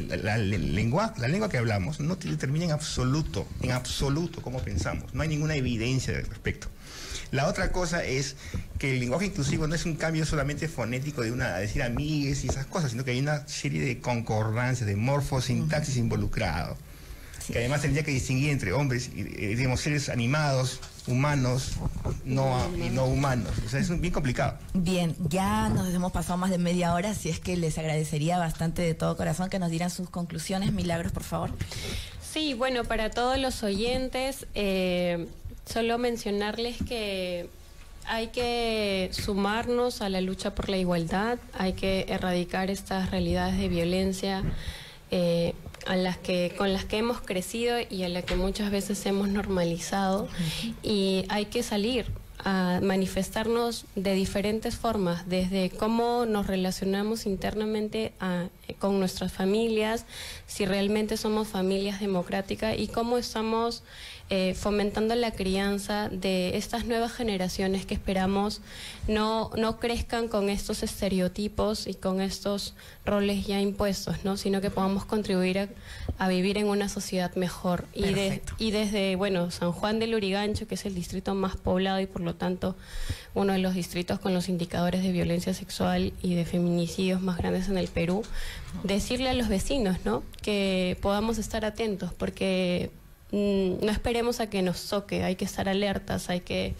[SPEAKER 19] la- la lengua, la lengua que hablamos no te determina en absoluto, en absoluto cómo pensamos. No hay ninguna evidencia al respecto. La otra cosa es que el lenguaje inclusivo no es un cambio solamente fonético de una, decir amigues y esas cosas, sino que hay una serie de concordancias, de morfosintaxis involucrado. Que además tendría que distinguir entre hombres y, eh, digamos, seres animados, humanos, no, y no humanos. O sea, es un- bien complicado.
[SPEAKER 15] Bien, ya nos hemos pasado más de media hora, así es que les agradecería bastante de todo corazón que nos dieran sus conclusiones. Milagros, por favor.
[SPEAKER 18] Sí, bueno, para todos los oyentes, eh, solo mencionarles que hay que sumarnos a la lucha por la igualdad, hay que erradicar estas realidades de violencia eh, a las que, con las que hemos crecido y a las que muchas veces hemos normalizado y hay que salir a manifestarnos de diferentes formas, desde cómo nos relacionamos internamente a- con nuestras familias, si realmente somos familias democráticas y cómo estamos eh, fomentando la crianza de estas nuevas generaciones que esperamos no, no crezcan con estos estereotipos y con estos roles ya impuestos, ¿no? sino que podamos contribuir a, a vivir en una sociedad mejor. Y, de- y desde bueno, San Juan del Urigancho, que es el distrito más poblado y por lo tanto uno de los distritos con los indicadores de violencia sexual y de feminicidios más grandes en el Perú, decirle a los vecinos ¿no? que podamos estar atentos, porque no esperemos a que nos toque, hay que estar alertas, hay que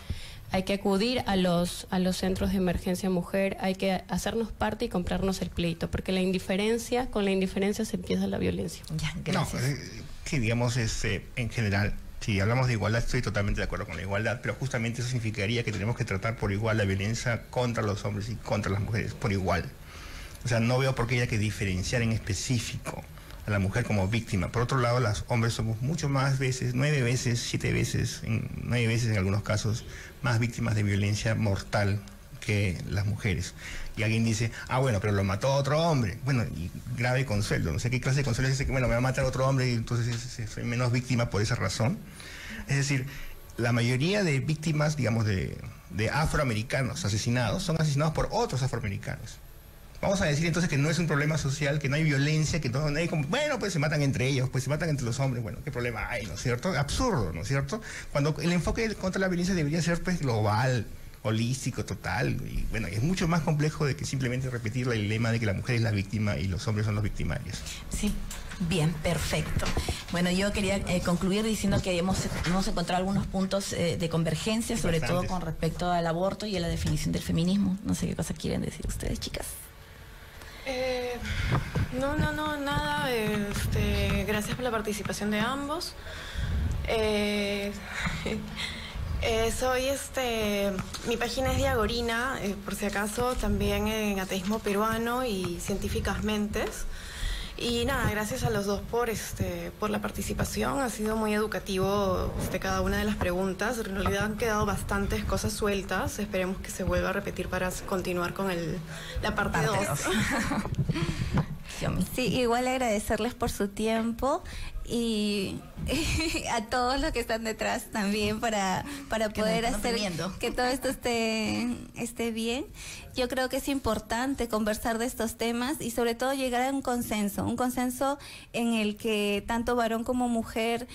[SPEAKER 18] hay que acudir a los a los centros de emergencia mujer, hay que hacernos parte y comprarnos el pleito, porque la indiferencia, con la indiferencia se empieza la violencia.
[SPEAKER 19] No, eh, que digamos, este, en general, si hablamos de igualdad, estoy totalmente de acuerdo con la igualdad, pero justamente eso significaría que tenemos que tratar por igual la violencia contra los hombres y contra las mujeres, por igual. O sea, no veo por qué haya que diferenciar en específico a la mujer como víctima. Por otro lado, los hombres somos mucho más veces, nueve veces, siete veces, en, nueve veces en algunos casos, más víctimas de violencia mortal que las mujeres. Y alguien dice, ah, bueno, pero lo mató otro hombre. Bueno, y grave consuelo. No sé qué clase de consuelo es ese que, bueno, me va a matar otro hombre y entonces es- es- soy menos víctima por esa razón. Es decir, la mayoría de víctimas, digamos, de, de afroamericanos asesinados son asesinados por otros afroamericanos. Vamos a decir entonces que no es un problema social, que no hay violencia, que no, no hay como, bueno, pues se matan entre ellos, pues se matan entre los hombres, bueno, ¿qué problema hay, no es cierto? Absurdo, ¿no es cierto? Cuando el enfoque contra la violencia debería ser pues global, holístico, total, y bueno, es mucho más complejo de que simplemente repetir el lema de que la mujer es la víctima y los hombres son los victimarios.
[SPEAKER 15] Sí, bien, perfecto. Bueno, yo quería eh, concluir diciendo que hemos, hemos encontrado algunos puntos eh, de convergencia, sobre todo con respecto al aborto y a la definición del feminismo. No sé qué cosa quieren decir ustedes, chicas.
[SPEAKER 17] Eh, no, no, no, nada. Este, gracias por la participación de ambos. Eh, eh, soy este, mi página es Diagorina, por si acaso, también en ateísmo peruano y científicas mentes. Y nada, gracias a los dos por este, por la participación. Ha sido muy educativo este, cada una de las preguntas. En realidad han quedado bastantes cosas sueltas. Esperemos que se vuelva a repetir para continuar con el, la parte
[SPEAKER 15] Parte
[SPEAKER 17] 2.
[SPEAKER 15] Yomi.
[SPEAKER 16] Sí, igual agradecerles por su tiempo y a todos los que están detrás también para, para
[SPEAKER 15] Que
[SPEAKER 16] poder hacer que todo esto esté, esté bien. Yo creo que es importante conversar de estos temas y sobre todo llegar a un consenso, un consenso en el que tanto varón como mujer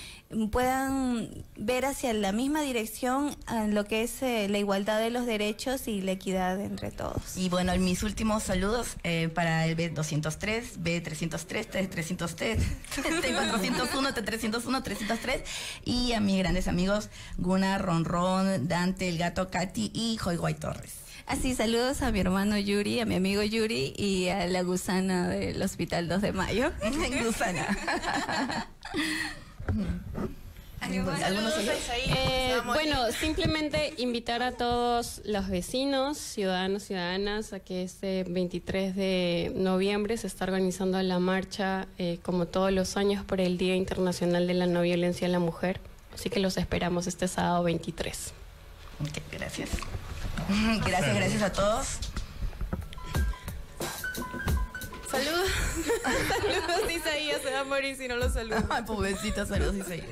[SPEAKER 16] puedan ver hacia la misma dirección en lo que es eh, la igualdad de los derechos y la equidad entre todos.
[SPEAKER 15] Y bueno, mis últimos saludos eh, para el B203, B303, T303, T401, T301, 303 y a mis grandes amigos Guna, Ronron, Dante, el gato Katy y Joy Guay Torres.
[SPEAKER 16] Así, saludos a mi hermano Yuri, a mi amigo Yuri y a la gusana del Hospital 2 de Mayo.
[SPEAKER 15] gusana.
[SPEAKER 18] Algunos
[SPEAKER 15] saludos?
[SPEAKER 18] Eh, bueno, simplemente invitar a todos los vecinos, ciudadanos, ciudadanas, a que este 23 de noviembre se está organizando la marcha, eh, como todos los años, por el Día Internacional de la No Violencia a la Mujer. Así que los esperamos este sábado 23.
[SPEAKER 15] Ok, gracias. Gracias, gracias a todos.
[SPEAKER 17] Saludos. Saludos, Isaías. Se va a morir si no lo saludo.
[SPEAKER 15] Ay, pobrecita, saludos, Isaías.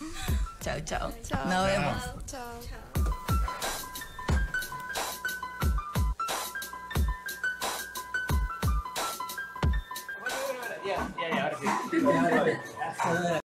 [SPEAKER 15] Chao, chao. Nos vemos.
[SPEAKER 17] Chao.
[SPEAKER 2] Ya, ya, ahora sí.